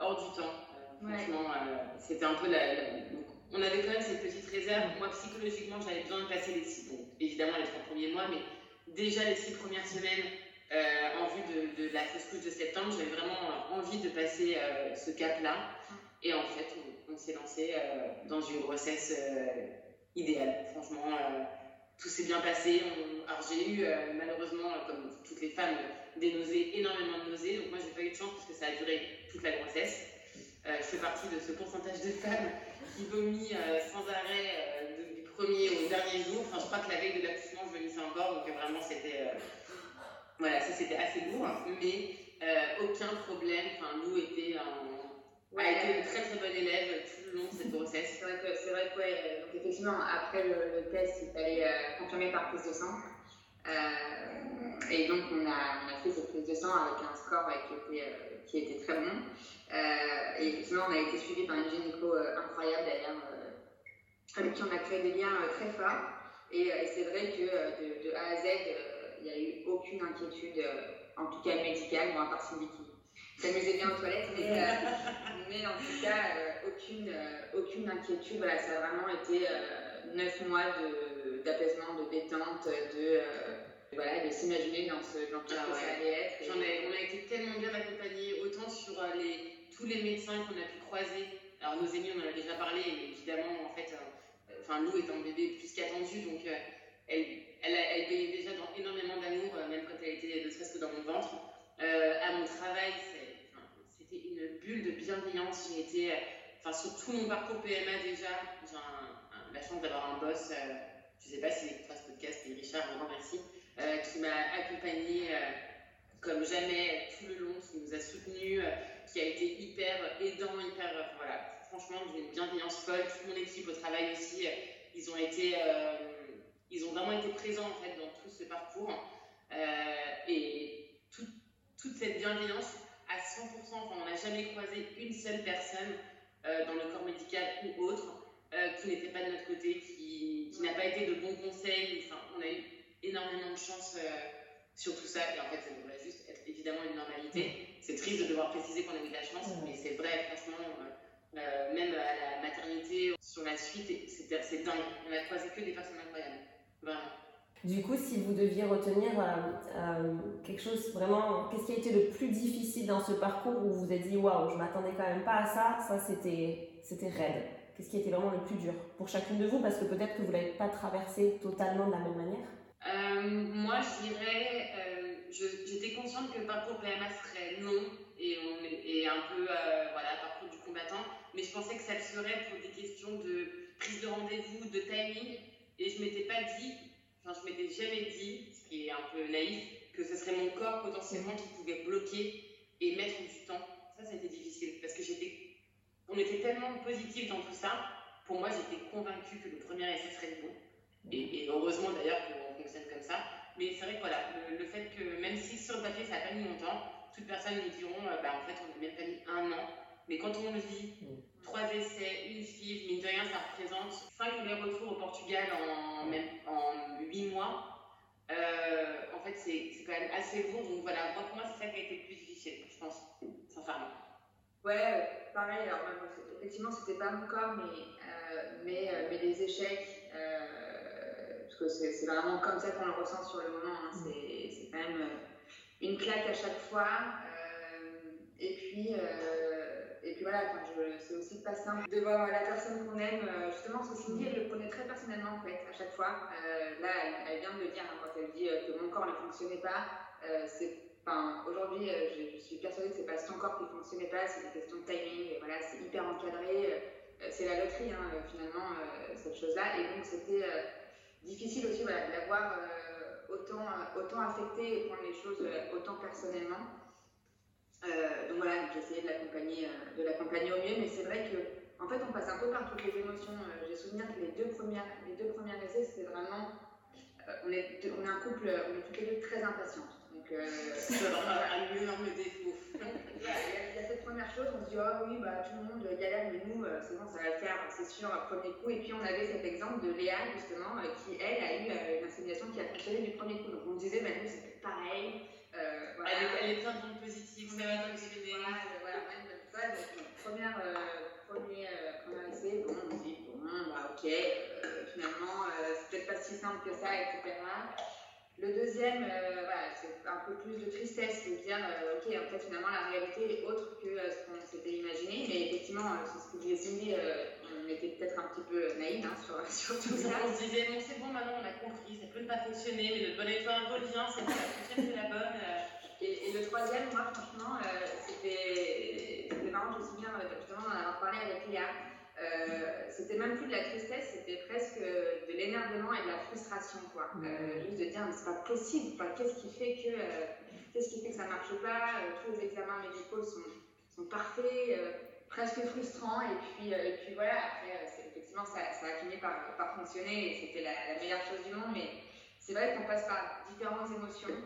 hors du temps. Franchement, c'était un peu la, on avait quand même cette petite réserve. Moi, psychologiquement, j'avais besoin de passer les six, bon, évidemment les trois premiers mois, mais déjà les six premières semaines, euh, en vue de, de la fausse couche de septembre, j'avais vraiment envie de passer euh, ce cap-là. Et en fait, on, s'est lancé euh, dans une grossesse idéal. Franchement, tout s'est bien passé. Alors j'ai eu malheureusement, comme toutes les femmes, des nausées, énormément de nausées. Donc moi, j'ai pas eu de chance parce que ça a duré toute la grossesse. je fais partie de ce pourcentage de femmes qui vomit sans arrêt du premier au dernier jour. Enfin, je crois que la veille de l'accouchement, je vomissais encore. Donc vraiment, c'était voilà, ça c'était assez lourd, mais euh, aucun problème. Enfin, Lou était a été une très très bonne élève tout le long de cette grossesse. C'est vrai que, c'est vrai que ouais, euh, donc effectivement, après le, test, il fallait euh, confirmer par prise de sang. Et donc, on a, on a, fait cette prise de sang avec un score qui, était, qui était très bon. et effectivement, on a été suivi par une gynéco incroyable d'ailleurs, avec qui on a créé des liens très forts. Et, c'est vrai que de, de, A à Z, il n'y a eu aucune inquiétude, euh, en tout cas médicale, moi, à part Cindy qui s'amusait bien aux toilettes, mais, euh, mais en tout cas, euh, aucune, aucune inquiétude. Voilà, ça a vraiment été neuf mois d'apaisement, de, détente, de, voilà, de s'imaginer dans ce, dans ce ah que ça allait être. on a été tellement bien accompagnés, autant sur les, tous les médecins qu'on a pu croiser. Alors, nos amis, on en a déjà parlé, évidemment, en fait, enfin, Lou est un bébé plus qu'attendu, donc elle elle, elle baignait déjà dans énormément d'amour, euh, même quand elle était ne serait-ce que dans mon ventre. Euh, à mon travail, c'était une bulle de bienveillance. J'ai été, enfin, sur tout mon parcours PMA déjà, j'ai la chance d'avoir un boss, euh, je ne sais pas s'il écoutera ce podcast, mais Richard, un grand merci, qui m'a accompagné comme jamais tout le long, qui nous a soutenus, qui a été hyper aidant, hyper. voilà, franchement, j'ai une bienveillance folle. Toute mon équipe au travail aussi, ils ont été ils ont vraiment été présents en fait dans tout ce parcours euh, et toute cette bienveillance à 100%. Enfin, on n'a jamais croisé une seule personne euh, dans le corps médical ou autre euh, qui n'était pas de notre côté, qui, n'a pas été de bons conseils. On a eu énormément de chance sur tout ça et en fait ça devrait juste être évidemment une normalité. C'est triste de devoir préciser qu'on a eu de la chance, mais c'est vrai, franchement, même à la maternité, sur la suite, c'est dingue. On a croisé que des personnes incroyables. Du coup, si vous deviez retenir euh, euh, quelque chose vraiment, qu'est-ce qui a été le plus difficile dans ce parcours où vous vous êtes dit waouh, je m'attendais quand même pas à ça, ça c'était c'était raide. Qu'est-ce qui a été vraiment le plus dur pour chacune de vous? Parce que peut-être que vous l'avez pas traversé totalement de la même manière. Euh, moi, je dirais, j'étais consciente que le parcours PMA serait long et, un peu voilà parcours du combattant, mais je pensais que ça le serait pour des questions de prise de rendez-vous, de timing et je m'étais pas dit, enfin, je m'étais jamais dit, ce qui est un peu naïf, que ce serait mon corps potentiellement qui pouvait bloquer et mettre du temps. Ça, ça a difficile parce que j'étais, on était tellement positif dans tout ça. Pour moi, j'étais convaincue que le premier essai serait bon. Et, heureusement d'ailleurs qu'on fonctionne comme ça. Mais c'est vrai que voilà, le, fait que même si sur le papier ça n'a pas mis longtemps, toutes personnes me diront, euh, bah, en fait, on n'a même pas mis un an. Mais quand on le vit, trois essais, une FIV, mine de rien, ça représente cinq allers-retours au Portugal en, même, en huit mois. Euh, en fait, c'est quand même assez lourd. Donc voilà, pour moi, c'est ça qui a été le plus difficile, je pense, sincèrement. Ouais, pareil. Alors, effectivement, c'était pas mon corps, mais, euh, mais, euh, mais les échecs, que c'est vraiment comme ça qu'on le ressent sur le moment. Hein, mm. c'est quand même une claque à chaque fois. et puis et puis voilà, c'est aussi pas simple de voir la personne qu'on aime. Euh, justement, que Cindy, elle le prenait très personnellement en fait, à chaque fois. Euh, là, elle, vient de le dire hein, quand elle dit euh, que mon corps ne fonctionnait pas. Enfin, aujourd'hui, je, suis persuadée que c'est pas son corps qui ne fonctionnait pas, c'est une question de timing. Et voilà, c'est hyper encadré. c'est la loterie, hein, finalement, cette chose-là. Et donc, c'était difficile aussi voilà, de l'avoir autant, autant affecté et prendre les choses autant personnellement. Euh, donc voilà, j'ai essayé de l'accompagner, euh, de au mieux, mais c'est vrai que en fait, on passe un peu par toutes les émotions. Euh, j'ai souvenir que les deux premières, les deux premières essais, c'était vraiment, on est, on est un couple, on est toutes les deux très impatientes. Donc c'est vraiment un énorme défaut. il, y a, cette première chose, on se dit oh oui, bah tout le monde galère, mais nous, c'est bon, ça va le faire, c'est sûr, premier coup. Et puis on avait cet exemple de Léa justement, qui elle a eu une insémination qui a fonctionné du premier coup. Donc on disait, bah nous, c'est pareil. Euh, elle, est, elle, est, positive, ça va fonctionner. Voilà, voilà, même ça. Donc, première, euh, premier, euh, essai, bon, on dit, bon, bah, ok, euh, finalement, euh, c'est peut-être pas si simple que ça, etc. Le deuxième, euh, voilà, c'est un peu plus de tristesse, de dire, ok, en fait, finalement, la réalité est autre que ce qu'on s'était imaginé. Mais effectivement, c'est ce que disait Cindy, on était peut-être un petit peu naïve hein, sur, sur, tout ça. On se disait, bon, c'est bon, maintenant on a compris, ça peut ne pas fonctionner, mais notre bonne étoile revient, c'est la prochaine, c'est la bonne. Et, et, le troisième, moi, franchement, euh, c'était marrant, je me souviens justement d'en avoir parlé avec Léa. Euh, c'était même plus de la tristesse, c'était presque de l'énervement et de la frustration, quoi. Euh, juste de dire, mais c'est pas possible, qu'est-ce qui fait que, euh, qu'est-ce qui fait que ça marche pas? Euh, Tous les examens médicaux sont, sont parfaits, presque frustrants, et puis, et puis voilà, après, effectivement, ça, ça, a fini par, par fonctionner, et c'était la, la, meilleure chose du monde, mais c'est vrai qu'on passe par différentes émotions,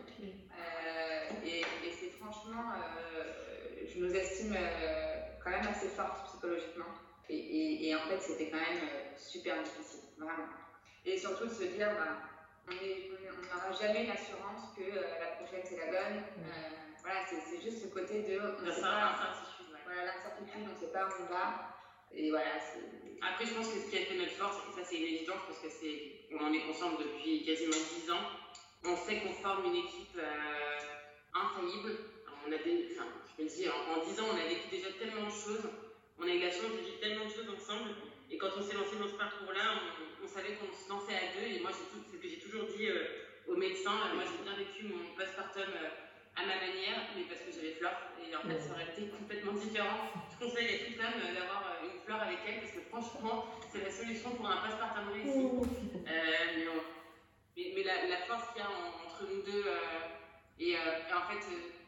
et, et c'est franchement, je nous estime quand même assez fortes psychologiquement. Et, et, et, en fait, c'était quand même super difficile, vraiment. Et surtout de se dire, bah, on n'aura jamais l'assurance que euh, la prochaine c'est la bonne. Euh, voilà, c'est juste ce côté de. L'incertitude. Ouais. Voilà, l'incertitude, on ne sait pas où on va. Et voilà. Après, je pense que ce qui a fait notre force, et ça c'est une évidence parce que c'est, on en est conscient depuis quasiment 10 ans, on sait qu'on forme une équipe euh, infaillible. Alors, on a des, enfin, je me dis, en, en 10 ans, on a vécu déjà tellement de choses on a eu la chance de vivre tellement de choses ensemble. Et quand on s'est lancé dans ce parcours-là, on, on, savait qu'on se lançait à deux. Et moi, c'est ce que j'ai toujours dit euh, aux médecins. moi, j'ai bien vécu mon postpartum euh, à ma manière, mais parce que j'avais Flore. Et en fait, ça aurait été complètement différent. Je conseille à toute femme d'avoir une fleur avec elle, parce que franchement, c'est la solution pour un postpartum réussi. Euh, mais, on, mais, mais la, la, force qu'il y a en, entre nous deux, et, et, en fait,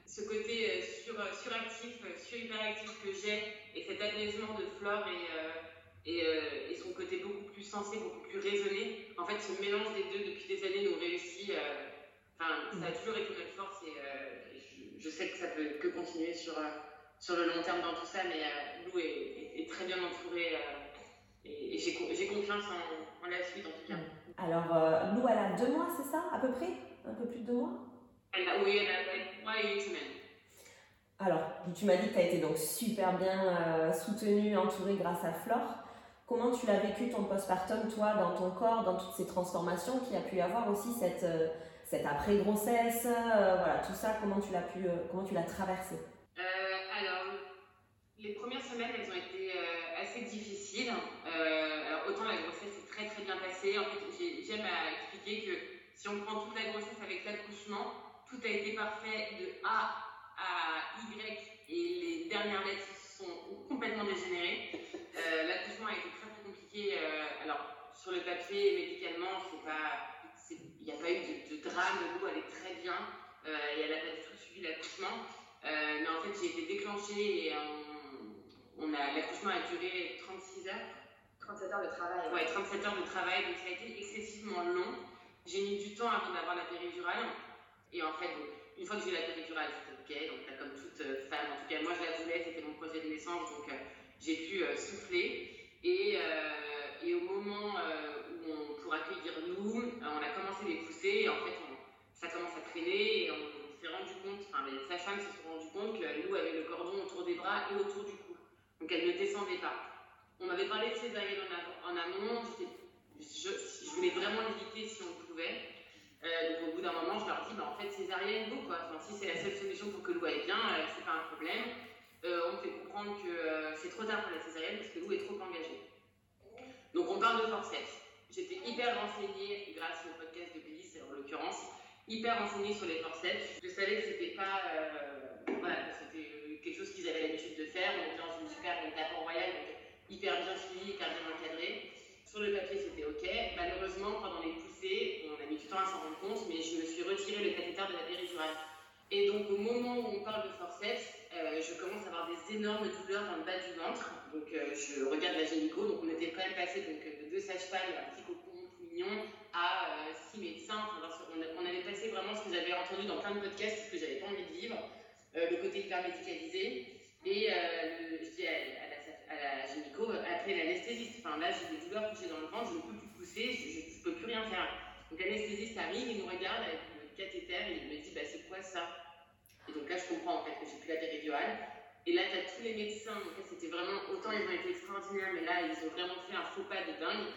ce côté sur, suractif, sur-hyperactif que j'ai, et cet apaisement de Flore et, euh, et, euh, son côté beaucoup plus sensé, beaucoup plus raisonné, en fait, ce mélange des deux depuis des années nous réussit. Euh, enfin, ça a toujours été notre force et, je, sais que ça peut que continuer sur, sur le long terme dans tout ça, mais Lou est, est, très bien entouré et, j'ai confiance en, en, la suite en tout cas. Alors, Lou, elle a deux mois, c'est ça, à peu près? Un peu plus de deux mois? Alors, tu m'as dit que tu as été donc super bien euh, soutenue, entourée grâce à Flore. Comment tu l'as vécu ton postpartum, toi, dans ton corps, dans toutes ces transformations qu'il y a pu y avoir aussi, cette, euh, cette après-grossesse, euh, voilà, tout ça, comment tu l'as pu, comment tu l'as traversé? Alors, les premières semaines, elles ont été assez difficiles. alors, autant la grossesse s'est très très bien passée. En fait, j'aime à expliquer que si on prend toute la grossesse avec l'accouchement, tout a été parfait de A à Y et les dernières lettres sont complètement dégénérées. Euh, L'accouchement a été très très compliqué. Euh, alors sur le papier, médicalement, il n'y a pas eu de, de drame. L'eau elle est très bien euh, et elle n'a pas du tout suivi l'accouchement. Mais en fait, j'ai été déclenchée et on, on a l'accouchement a duré 36 heures. 37 heures de travail. Ouais, 37 heures de travail, donc ça a été excessivement long. J'ai mis du temps avant d'avoir la péridurale. Et en fait, une fois que j'ai eu la péridurale, c'était ok. Donc là, comme toute euh, femme, en tout cas, moi je la voulais, c'était mon projet de naissance, donc euh, j'ai pu euh, souffler. Et, et, au moment où on, pour accueillir nous, on a commencé les pousser. Et en fait, ça commence à traîner et on, s'est rendu compte, enfin les sages-femmes se sont rendu compte que Lou avait le cordon autour des bras et autour du cou. Donc elle ne descendait pas. On m'avait parlé de césarienne en, en amont. Je, je voulais vraiment l'éviter si on pouvait. Euh, donc au bout d'un moment, je leur dis, bah, en fait, césarienne, go, quoi. Si c'est la seule solution pour que Lou aille bien, euh, c'est pas un problème. Euh, on me fait comprendre que euh, c'est trop tard pour la césarienne parce que Lou est trop engagée. Donc on parle de forceps. J'étais hyper renseignée, grâce au podcast de Bliss en l'occurrence, hyper renseignée sur les forceps. Je savais que c'était pas, voilà, c'était quelque chose qu'ils avaient l'habitude de faire. On était dans une super étape royale, donc hyper bien suivi, hyper bien encadré. Sur le papier, c'était OK. Malheureusement, pendant les poussées, on a mis du temps à s'en rendre compte, mais je me suis retiré le cathéter de la péridurale. Et donc, au moment où on parle de forceps, euh, je commence à avoir des énormes douleurs dans le bas du ventre. Donc, euh, je regarde la gynéco. Donc, on était quand même passé donc, de deux sages-femmes, un petit cocon tout mignon, à euh, six médecins. On, avait passé vraiment ce que j'avais entendu dans plein de podcasts, ce que j'avais pas envie de vivre, le côté hyper médicalisé. Et je dis à la à la gynéco, appelez l'anesthésiste. Enfin là, j'ai des douleurs que j'ai dans le ventre, je ne peux plus pousser, je ne peux plus rien faire. Donc l'anesthésiste arrive, il nous regarde avec le cathéter et il me dit bah, c'est quoi ça? Et donc là, je comprends en fait que j'ai plus la péridurale. Et là, tu as tous les médecins, donc là, c'était vraiment, autant ils ont été extraordinaires, mais là, ils ont vraiment fait un faux pas de dingue.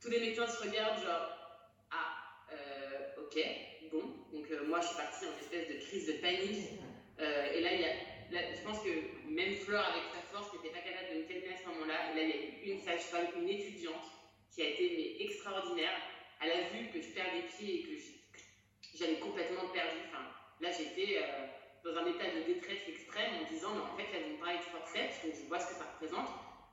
Tous les médecins se regardent genre, ah, euh, ok, bon. Donc euh, moi, je suis partie en espèce de crise de panique. Euh, et là, il y a, là, je pense que même Fleur, avec sa force, n'était pas capable de me calmer à ce moment-là. A il y a eu une sage-femme, une étudiante, qui a été extraordinaire. Elle a vu que je perds des pieds et que j'allais complètement perdu. Enfin, là, j'étais euh, dans un état de détresse extrême en disant, mais en fait, là, vous me parlez de forceps, donc je vois ce que ça représente,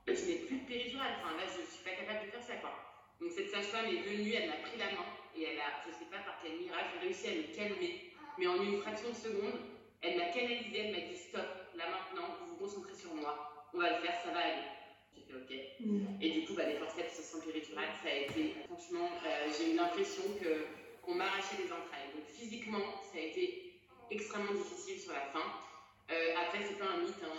je n'ai plus de péridurale. Enfin, là, je ne suis pas capable de faire ça, quoi. Donc, cette sage-femme est venue, elle m'a pris la main, et elle a, je ne sais pas par quel miracle, réussi à me calmer. Mais en une fraction de seconde, elle m'a canalisé, elle m'a dit, stop, là maintenant, vous vous concentrez sur moi, on va le faire, ça va aller. J'ai fait OK. Mm. Et du coup, bah, les forceps sans péridurale, ça a été, franchement, euh, j'ai eu l'impression que qu'on m'arrachait les entrailles. Donc physiquement, ça a été extrêmement difficile sur la fin. Euh, après, c'est pas un mythe. Hein.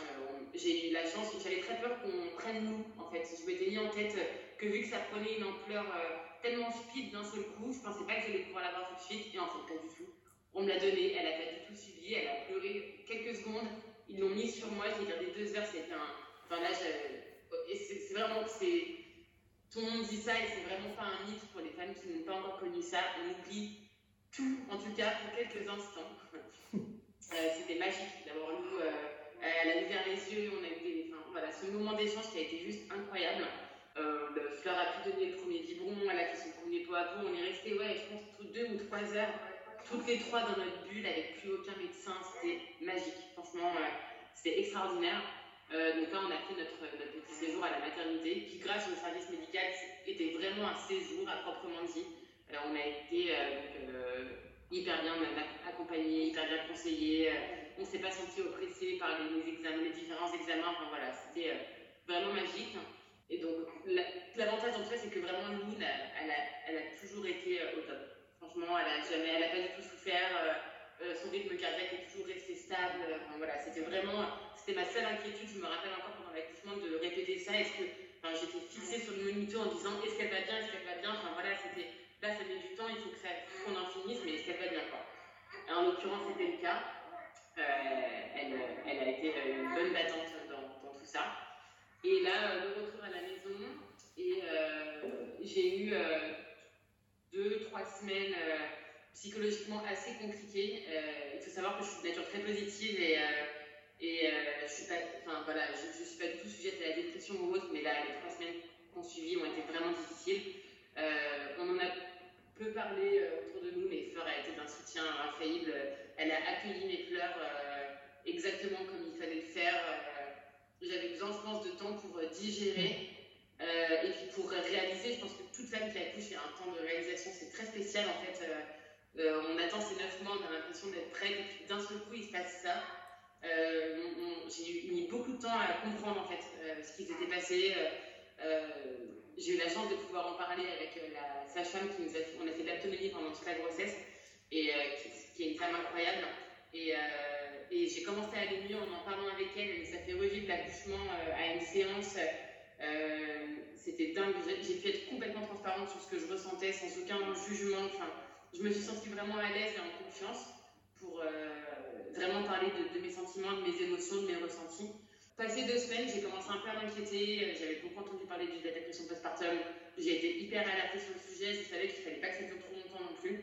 J'ai eu la chance, j'avais très peur qu'on prenne nous. En fait, je m'étais mis en tête que vu que ça prenait une ampleur euh, tellement speed d'un seul coup, je pensais pas que j'allais pouvoir l'avoir tout de suite. Et en fait, pas du tout. On me l'a donné, elle a pas du tout suivi, elle a pleuré quelques secondes. Ils l'ont mis sur moi, j'ai gardé deux heures, c'était un. Enfin là, c'est vraiment. tout le monde dit ça et c'est vraiment pas un mythe pour les femmes qui n'ont pas encore connu ça. On oublie tout, en tout cas pour quelques instants. Euh, c'était magique d'avoir Lou. Euh, elle a ouvert les yeux, on a eu des, voilà, ce moment d'échange qui a été juste incroyable. Euh, Fleur a pu donner le premier biberon, elle a fait son premier pot à. On est resté, ouais, je pense, deux ou trois heures, toutes les trois dans notre bulle avec plus aucun médecin. C'était magique. Franchement, c'était extraordinaire. Euh, donc là, on a fait notre, petit séjour à la maternité, qui grâce au service médical était vraiment un séjour à proprement dit. Euh, on a été euh, hyper bien accompagnés, hyper bien conseillés. on ne s'est pas senti oppressé par les, examens, les différents examens. Enfin voilà, c'était vraiment magique. Et donc l'avantage en tout cas, c'est que vraiment Lou, elle a, elle a, toujours été au top. Franchement, elle n'a jamais, elle pas du tout souffert. son rythme cardiaque est toujours resté stable. Enfin, voilà, c'était vraiment c'était ma seule inquiétude, je me rappelle encore pendant l'accouchement de répéter ça. Est-ce que enfin, j'étais fixée sur le moniteur en disant est-ce qu'elle va bien, est-ce qu'elle va bien. Enfin voilà, c'était là ça met du temps, il faut que ça qu'on en finisse, mais est-ce qu'elle va bien quoi. en l'occurrence, c'était le cas. Euh, elle, elle, a été une bonne battante dans, tout ça. Et là, euh, le retour à la maison, et euh, j'ai eu deux, trois semaines psychologiquement assez compliquées. il faut savoir que je suis de nature très positive et euh, je suis suis pas du tout sujette à la dépression ou autre, mais là, les trois semaines qu'on suivi ont été vraiment difficiles. Euh, on en a peu parlé euh, autour de nous, mais Fleur a été d'un soutien infaillible. Elle a accueilli mes pleurs exactement comme il fallait le faire. J'avais besoin, je pense, de temps pour digérer. Et puis pour réaliser, je pense que toute femme qui accouche, il y a un temps de réalisation, c'est très spécial en fait. on attend ces neuf mois, on a l'impression d'être prête, et puis d'un seul coup, il se passe ça. Euh, j'ai mis beaucoup de temps à comprendre en fait euh, ce qui s'était passé. Euh, j'ai eu la chance de pouvoir en parler avec la sage-femme qui nous a on a fait de pendant toute la grossesse et qui, est une femme incroyable. Et, et j'ai commencé à aller mieux en en parlant avec elle. Elle nous a fait revivre l'accouchement à une séance. C'était dingue. J'ai pu être complètement transparente sur ce que je ressentais sans aucun jugement. Enfin, je me suis sentie vraiment à l'aise et en confiance pour, vraiment parler de, mes sentiments, de mes émotions, de mes ressentis. Passé deux semaines, j'ai commencé un peu à m'inquiéter. Euh, j'avais beaucoup entendu parler de la dépression postpartum. J'ai été hyper alertée sur le sujet. Je savais qu'il fallait pas que ça dure trop longtemps non plus.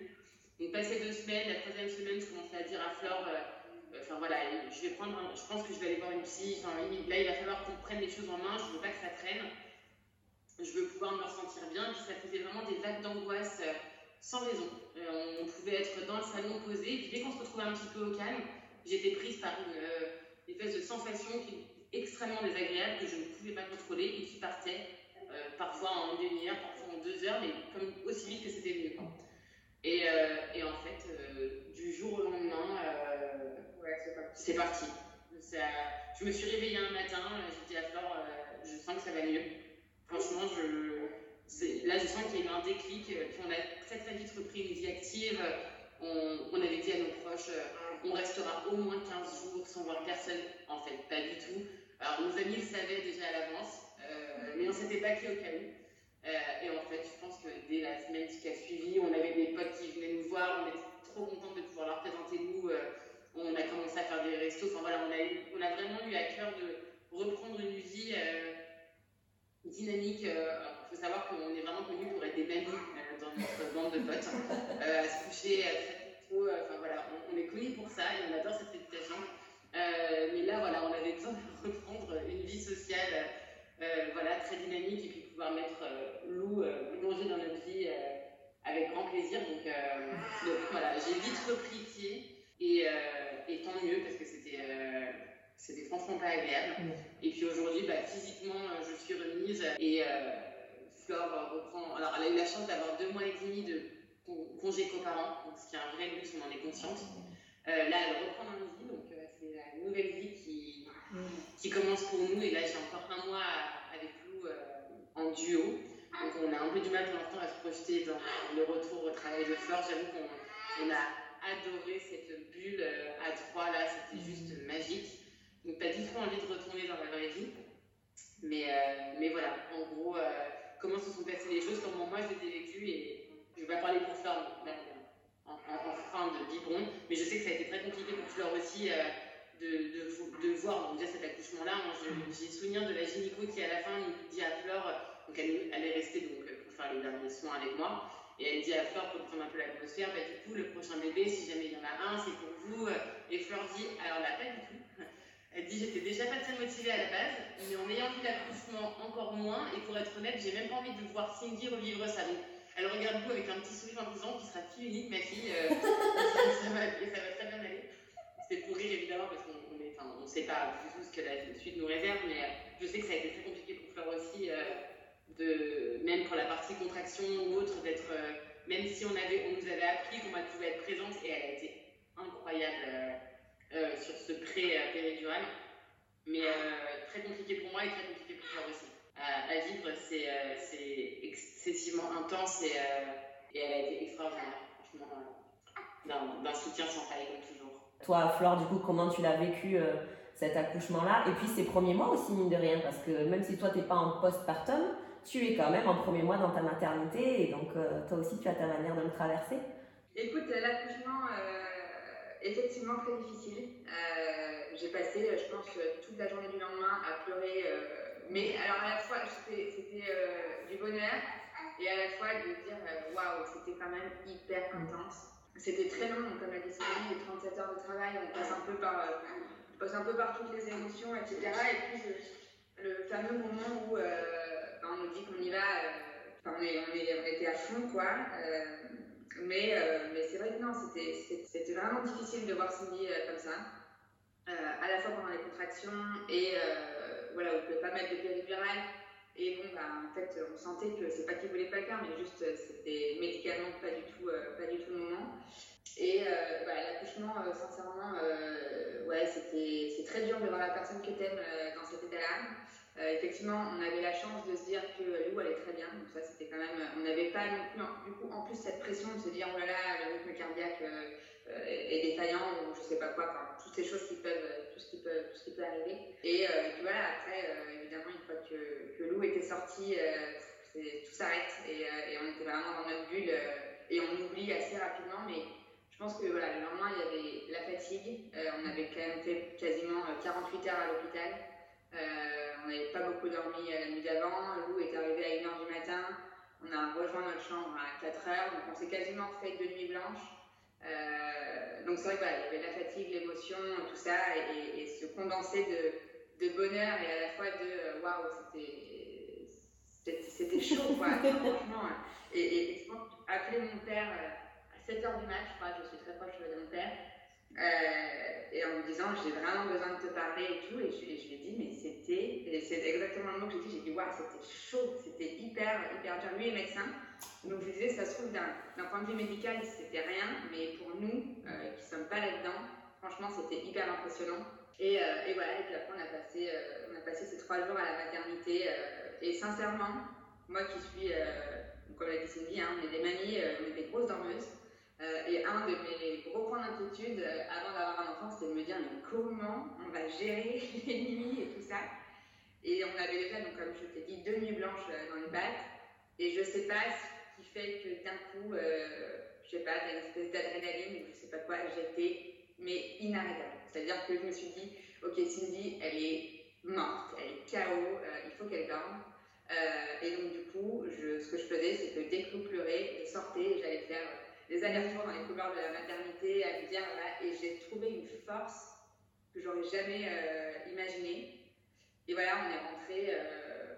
Donc, passé deux semaines, la troisième semaine, je commençais à dire à Flore, euh, euh, enfin voilà, je vais prendre, je pense que je vais aller voir une psy. Enfin, là, il va falloir qu'on prenne les choses en main. Je veux pas que ça traîne. Je veux pouvoir me ressentir bien. Puis ça faisait vraiment des vagues d'angoisse sans raison. on pouvait être dans le salon posé, puis dès qu'on se retrouvait un petit peu au calme, j'étais prise par une euh, espèce de sensation qui extrêmement désagréable que je ne pouvais pas contrôler et qui partait euh, parfois en une demi-heure, parfois en deux heures, mais comme aussi vite que c'était venu. Et, euh, et, en fait, du jour au lendemain, c'est parti. je me suis réveillée un matin, j'ai dit à Flore, je sens que ça va mieux. Franchement, là, je sens qu'il y a eu un déclic. Puis on a très très vite repris une vie active. On, avait dit à nos proches, on restera au moins 15 jours sans voir personne. En fait, pas du tout. Alors, nos amis le savaient déjà à l'avance, euh, mais on s'était pas au cas. Euh, et en fait, je pense que dès la semaine qui a suivi, on avait des potes qui venaient nous voir, on était trop contents de pouvoir leur présenter nous. Euh, on a commencé à faire des restos. Enfin voilà, on a, on a vraiment eu à cœur de reprendre une vie dynamique. Il faut savoir qu'on est vraiment connus pour être des mamies dans notre bande de potes, à se coucher euh, enfin voilà, on, est connu pour ça et on adore cette réputation. Euh, mais là, voilà, on avait besoin de reprendre une vie sociale euh, voilà, très dynamique et puis pouvoir mettre Lou plongé dans notre vie avec grand plaisir. Donc voilà, j'ai vite repris pied et, et tant mieux parce que c'était c'était franchement pas agréable. Et puis aujourd'hui, bah, physiquement, je suis remise et Flore reprend. Alors, elle a eu la chance d'avoir deux mois et demi de congé coparent, donc ce qui est un vrai luxe, on en est consciente. Euh, là, elle reprend un vie, donc euh, c'est la nouvelle vie qui, qui commence pour nous. Et là, j'ai encore un mois avec Lou euh, en duo. Donc, on a un peu du mal pour l'instant à se projeter dans le retour au travail de Flore. J'avoue qu'on a adoré cette bulle à trois, là, c'était juste magique. Donc, pas du tout envie de retourner dans la vraie vie. Mais, mais voilà, en gros, comment se sont passées les choses, comment moi je les et je vais pas parler pour Flore en, fin de biberon, mais je sais que ça a été très compliqué pour Flore aussi euh, de, de, voir donc déjà cet accouchement-là. J'ai souvenir de la gynéco qui à la fin nous dit à Flore, donc elle, elle est restée donc, pour faire les derniers soins avec moi, et elle dit à Flore pour prendre un peu l'atmosphère, bah, du coup le prochain bébé, si jamais il y en a un, c'est pour vous. Et Flore dit, alors là pas du tout. Elle dit j'étais déjà pas très motivée à la base, mais en ayant vu l'accouchement encore moins, et pour être honnête, j'ai même pas envie de voir Cindy revivre ça. Donc elle regarde vous avec un petit sourire en disant qu'il sera fille unique, ma fille. Euh, ça, va, ça, va, très bien aller. C'est pour rire évidemment parce qu'on ne sait pas du tout ce que la suite nous réserve, mais euh, je sais que ça a été très compliqué pour Fleur aussi, euh, même pour la partie contraction ou autre, d'être. même si on, nous avait appris qu'on pouvait être présente, et elle a été incroyable sur ce pré-péridural, mais très compliqué pour moi et très compliqué pour Fleur aussi à, vivre, euh, c'est excessivement intense et, euh, elle a été extraordinaire, franchement, euh, d'un soutien sans faille comme toujours. Toi, Flore, du coup, comment tu l'as vécu cet accouchement-là? Et puis ces premiers mois aussi, mine de rien, parce que même si toi, tu n'es pas en postpartum, tu es quand même en premier mois dans ta maternité et donc toi aussi, tu as ta manière de le traverser. Écoute, l'accouchement, effectivement très difficile. J'ai passé, je pense, toute la journée du lendemain à pleurer mais alors à la fois, c'était euh, du bonheur et à la fois de dire euh, waouh, c'était quand même hyper intense. C'était très long, comme l'a Sylvie, les 37 heures de travail, on passe un peu par, euh, on passe un peu par toutes les émotions, etc. Et puis le fameux moment où on nous dit qu'on y va, enfin, on, est, on, est, on, était à fond, quoi. mais mais c'est vrai que non, c'était vraiment difficile de voir Cindy comme ça. à la fois pendant les contractions et voilà, on ne pouvait pas mettre de péridurale. Et bon, bah, en fait, on sentait que c'est pas qu'il voulait pas le faire, mais juste euh, c'était médicalement pas du tout, euh, pas du tout le moment. Et euh, bah, l'accouchement, sincèrement, ouais, c'était c'est très dur de voir la personne que t'aimes dans cet état-là. Effectivement, on avait la chance de se dire que Lou allait très bien, donc ça c'était quand même. On n'avait pas non plus, du coup, en plus cette pression de se dire oh là là, le rythme cardiaque est défaillant ou je sais pas quoi, enfin, toutes ces choses qui peuvent ce qui peut, tout ce qui peut arriver. Et, euh, voilà, après, euh, évidemment, une fois que, que Lou était sorti, euh, tout s'arrête et, et, on était vraiment dans notre bulle et on oublie assez rapidement. Mais je pense que voilà, le lendemain, il y avait la fatigue. on avait quand même fait quasiment 48 heures à l'hôpital. On n'avait pas beaucoup dormi la nuit d'avant. Lou est arrivé à 1h du matin. On a rejoint notre chambre à 4 heures. Donc on s'est quasiment fait deux nuits blanches. Euh, donc c'est vrai qu'il y avait la fatigue, l'émotion, tout ça, et, ce condensé de, de, bonheur et à la fois de euh, waouh, c'était c'était chaud quoi, franchement. Et, et, appeler mon père euh, à 7h du match, je crois, je suis très proche de mon père, euh, et en me disant j'ai vraiment besoin de te parler et tout, et je, lui ai dit mais c'était, c'est exactement le mot que j'ai dit, j'ai dit waouh, c'était chaud, c'était hyper, hyper dur. Lui est médecin. Donc je disais, ça se trouve, d'un point de vue médical, c'était rien, mais pour nous, euh, qui sommes pas là-dedans, franchement, c'était hyper impressionnant. Et, euh, voilà, et puis après, on a passé, euh, on a passé ces trois jours à la maternité. et sincèrement, moi qui suis, comme l'a dit Sylvie, hein, on est des mamies, on est des grosses dormeuses. Et un de mes gros points d'inquiétude avant d'avoir un enfant, c'était de me dire, comment on va gérer les nuits et tout ça? Et on avait déjà, donc, comme je t'ai dit, deux nuits blanches dans les pattes. Et je sais pas qui fait que d'un coup, euh, je sais pas, une espèce d'adrénaline ou je sais pas quoi, j'étais mais inarrêtable. C'est-à-dire que je me suis dit, ok, Cindy, elle est morte, elle est KO, euh, il faut qu'elle dorme. Euh, et donc du coup, ce que je faisais, c'est que dès que vous pleurez, je sortais et j'allais faire des allers-retours dans les couloirs de la maternité à lui dire, voilà, et j'ai trouvé une force que j'aurais jamais imaginée. Et voilà, on est rentré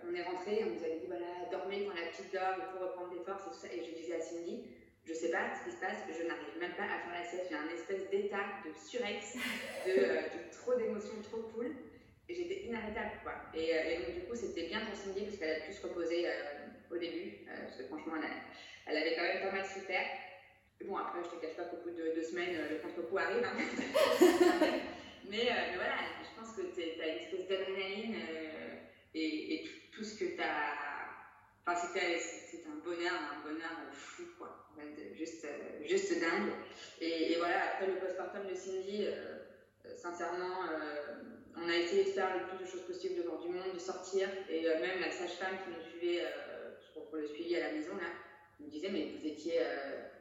on est rentré, on nous avait dit voilà, dormez quand la petite dort, il faut reprendre des forces et tout ça. Et je disais à Cindy, je sais pas ce qui se passe, je n'arrive même pas à faire la sieste. J'ai un espèce d'état de surex, de, de trop d'émotions, trop cool. Et j'étais inarrêtable, quoi. Et, donc, du coup, c'était bien pour Cindy parce qu'elle a pu se reposer au début, parce que franchement, elle, avait quand même pas mal souffert. Bon, après, je te cache pas qu'au bout de deux semaines, le contre-coup arrive. Hein. mais, mais, voilà, je pense que tu as une espèce d'adrénaline et, et tout, tout, ce que tu as. Enfin, c'était un bonheur, un bonheur fou, quoi. Juste, juste dingue. Et, et, voilà, après le postpartum de Cindy, euh, sincèrement, euh, on a essayé de faire le plus de choses possibles devant du monde, de sortir. Et euh, même la sage-femme qui nous suivait pour le suivi à la maison, là, me disait Mais vous étiez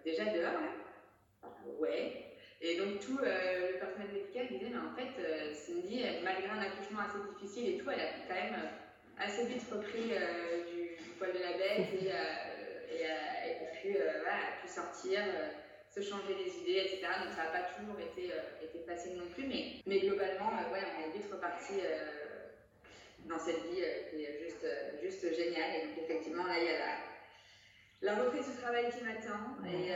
déjà dehors, là Ouais. Et donc tout euh, le personnel médical disait, mais en fait, euh, Cindy, malgré un accouchement assez difficile et tout, elle a quand même euh, assez vite repris du, poil de la bête et, et, a, pu, sortir, se changer les idées, etc. Donc ça n'a pas toujours été, été facile non plus, mais, mais globalement, ouais, on est vite reparti dans cette vie qui est juste, juste géniale. Et donc effectivement, là, il y a la, la reprise du travail qui m'attend. Et,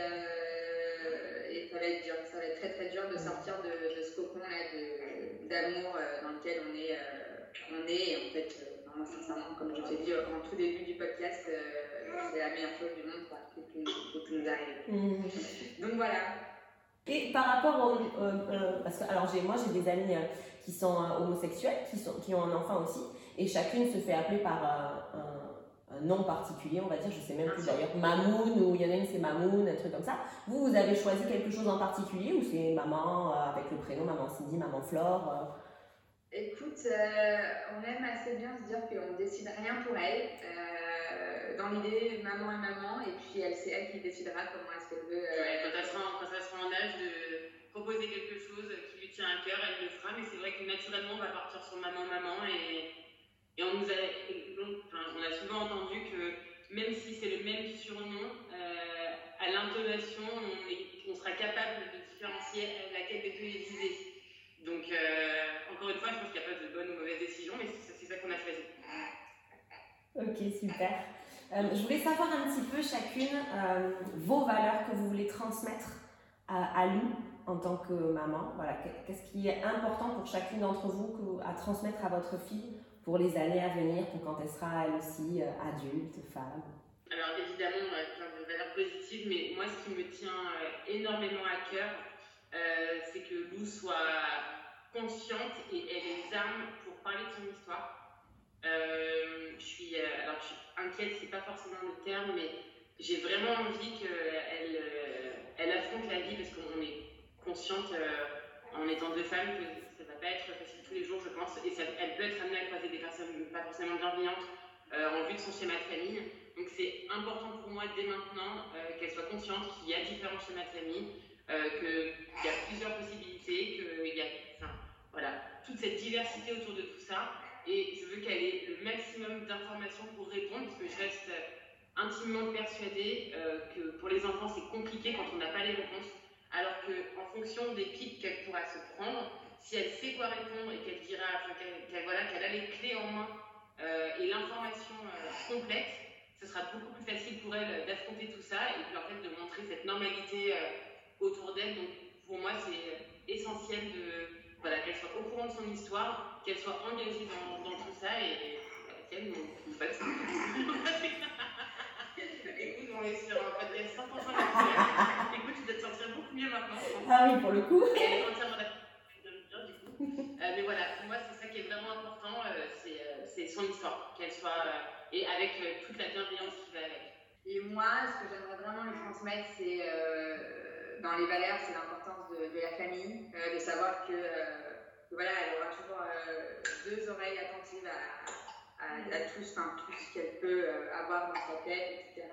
et ça va être dur, ça va être très très dur de sortir de, de ce cocon là d'amour euh, dans lequel on est, euh, on est. Et en fait, euh, moi, sincèrement, comme je t'ai dit en tout début du podcast, c'est la meilleure chose du monde qui peut nous arriver. Mmh. Donc voilà. Et par rapport au. parce que, alors, moi, j'ai des amis qui sont homosexuels, qui, sont, qui ont un enfant aussi, et chacune se fait appeler par un un nom particulier, on va dire, je sais même plus d'ailleurs, Mamoun, ou il y en a une c'est Mamoun, un truc comme ça. Vous, vous avez choisi quelque chose en particulier ou c'est maman euh, avec le prénom, maman Cindy, maman Flore euh? Écoute, euh, on aime assez bien se dire qu'on décide rien pour elle. dans l'idée, maman est maman, et puis elle, c'est elle qui décidera comment est-ce qu'elle veut. Ouais, quand, elle sera, quand elle sera en âge de proposer quelque chose qui lui tient à cœur, elle le fera, mais c'est vrai que naturellement, on va partir sur maman-maman et et on nous a, on a souvent entendu que même si c'est le même surnom, euh, à l'intonation, on, sera capable de différencier laquelle des deux est. Donc, euh, encore une fois, je pense qu'il n'y a pas de bonne ou mauvaise décision, mais c'est ça qu'on a choisi. Ok, super. Euh, je voulais savoir un petit peu chacune vos valeurs que vous voulez transmettre à, à Lou en tant que maman. Voilà, qu'est-ce qui est important pour chacune d'entre vous à transmettre à votre fille pour les années à venir, pour quand elle sera elle aussi euh, adulte, femme Alors évidemment, plein de valeurs positives, mais moi ce qui me tient euh, énormément à cœur, euh, c'est que Lou soit consciente et ait les armes pour parler de son histoire. je, suis, alors, je suis inquiète, c'est pas forcément le terme, mais j'ai vraiment envie qu'elle elle affronte la vie parce qu'on est consciente en étant deux femmes que ça va pas être facile tous les jours, je pense, et elle peut être amenée à croiser des personnes pas forcément bienveillantes euh, en vue de son schéma de famille. Donc c'est important pour moi dès maintenant euh, qu'elle soit consciente qu'il y a différents schémas de famille, euh, qu'il y a plusieurs possibilités, qu'il y a voilà, toute cette diversité autour de tout ça. Et je veux qu'elle ait le maximum d'informations pour répondre, parce que je reste intimement persuadée que pour les enfants c'est compliqué quand on n'a pas les réponses, alors qu'en fonction des pics qu'elle pourra se prendre, si elle sait quoi répondre et qu'elle dira, enfin, qu'elle voilà, qu'elle a les clés en main euh, et l'information euh, complète, ce sera beaucoup plus facile pour elle d'affronter tout ça et puis en fait de montrer cette normalité euh, autour d'elle. Donc pour moi, c'est essentiel de voilà, qu'elle soit au courant de son histoire, qu'elle soit engagée dans, dans tout ça et, qu'elle nous fasse. Écoute, on est sur un podcast 100% naturel. Écoute, tu dois te sentir beaucoup mieux maintenant. Ah oui, pour le coup. Et entièrement euh, mais voilà, pour moi, c'est ça qui est vraiment important, euh, euh, c'est son histoire, qu'elle soit, et avec toute la bienveillance qui va avec. Et moi, ce que j'aimerais vraiment lui transmettre, c'est dans les valeurs, c'est l'importance de, la famille, de savoir que, voilà, elle aura toujours deux oreilles attentives à, à, à tout, tout ce qu'elle peut avoir dans sa tête, etc.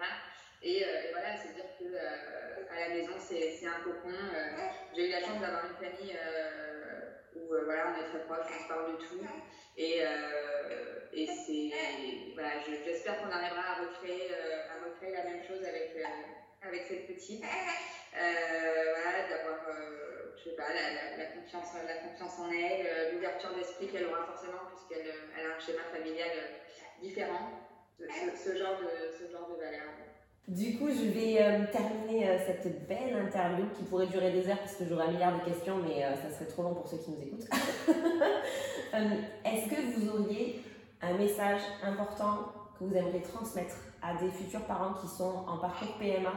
Et, et, voilà, c'est dire que à la maison, c'est un cocon. J'ai eu la chance d'avoir une famille où euh, voilà, on est très proches, on se parle de tout. Et, euh, et c'est, voilà, j'espère qu'on arrivera à recréer, euh, à recréer la même chose avec, avec cette petite. voilà, d'avoir, je sais pas, la, la, confiance, la confiance en elle, l'ouverture d'esprit qu'elle aura forcément, puisqu'elle elle a un schéma familial différents de ce, genre de, ce genre de valeurs. Du coup, je vais euh, terminer euh, cette belle interview qui pourrait durer des heures parce que j'aurai un milliard de questions, mais euh, ça serait trop long pour ceux qui nous écoutent. Est-ce que vous auriez un message important que vous aimeriez transmettre à des futurs parents qui sont en parcours PMA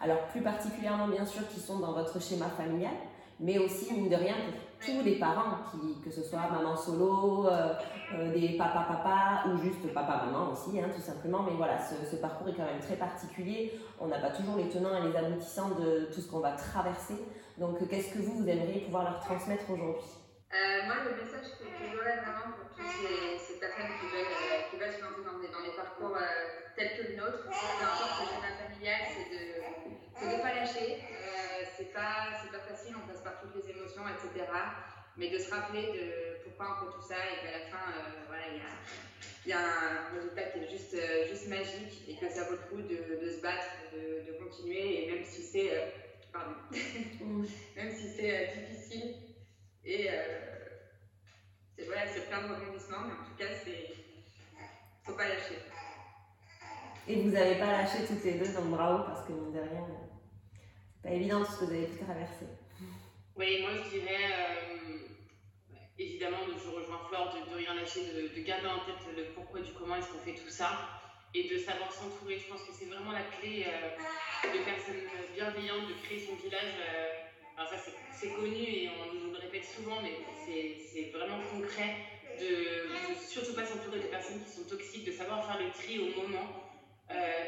Alors, plus particulièrement, bien sûr, qui sont dans votre schéma familial, mais aussi, mine de rien, pour tous les parents, qui, que ce soit maman solo, euh, euh, des papa-papa ou juste papa-maman aussi, hein, tout simplement. Mais voilà, ce, parcours est quand même très particulier. On n'a pas toujours les tenants et les aboutissants de tout ce qu'on va traverser. Donc, qu'est-ce que vous, vous aimeriez pouvoir leur transmettre aujourd'hui? Euh, Moi, le message que, j'aurais vraiment pour toutes ces, ces personnes qui veulent, qui veulent se lancer dans dans des parcours tels que le nôtre, peu le familial, c'est de ne pas lâcher c'est pas, pas facile, on passe par toutes les émotions, etc. Mais de se rappeler de pourquoi on fait tout ça et qu'à la fin, euh, voilà, il y a, y a, un résultat qui est juste, euh, juste magique et que ça vaut le coup de, de se battre, de, de, continuer et même si c'est, euh, pardon, même si c'est difficile et c'est voilà, c'est plein de rebondissements, mais en tout cas, c'est, faut pas lâcher. Et vous n'avez pas lâché toutes les deux, donc bravo parce que mine de rien pas évident ce que vous avez pu traverser. Oui, moi je dirais euh, évidemment, je rejoins Flore, de, de rien lâcher, de, de, garder en tête le pourquoi du comment est-ce qu'on fait tout ça et de savoir s'entourer. Je pense que c'est vraiment la clé euh, de personnes bienveillantes, de créer son village. Euh, alors ça c'est connu et on nous le répète souvent, mais c'est vraiment concret de, de surtout pas s'entourer de personnes qui sont toxiques, de savoir faire le tri au moment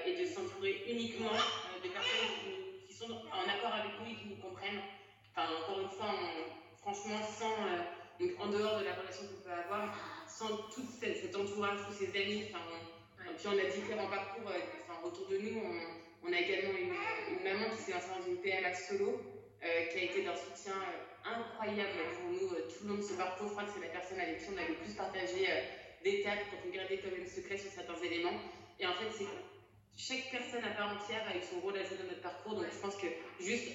et de s'entourer uniquement de personnes qui sont en accord avec nous et qui nous comprennent. Enfin, encore une fois, franchement, sans, euh, donc en dehors de la relation qu'on peut avoir, sans tout cet, entourage, tous ces amis, enfin, puis on a différents parcours euh, enfin, autour de nous. On, a également une, maman qui s'est lancée dans une PMA solo, euh, qui a été d'un soutien incroyable pour nous tout le long de ce parcours. Je crois que c'est la personne avec qui on a le plus partagé des tables quand on gardait comme un secret sur certains éléments. Et en fait, c'est chaque personne à part entière a eu son rôle à jouer dans notre parcours. Donc je pense que juste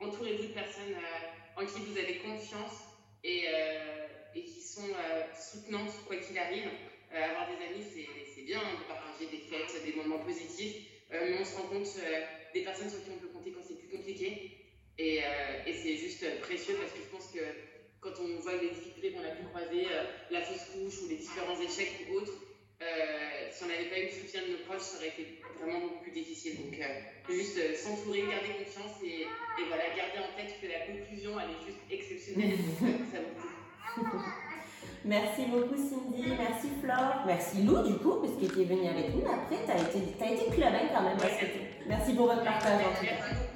entourez-vous de personnes euh, en qui vous avez confiance et, euh, qui sont euh, soutenantes quoi qu'il arrive. avoir des amis, c'est bien de partager des fêtes, des moments positifs, mais on se rend compte des personnes sur qui on peut compter quand c'est plus compliqué. Et, et c'est juste précieux parce que je pense que quand on voit les difficultés qu'on a pu croiser, la fausse couche ou les différents échecs ou autres, euh, si on n'avait pas eu le soutien de nos proches, ça aurait été vraiment beaucoup plus difficile. Donc, euh, juste euh, s'entourer, garder confiance et, et, voilà, garder en tête que la conclusion, elle est juste exceptionnelle. donc, ça vaut Merci beaucoup Cindy, merci Flore, merci Lou du coup, parce que tu es venue avec nous. Après, tu as été, as été club hein, quand même. Ouais, merci pour votre partage en tout cas.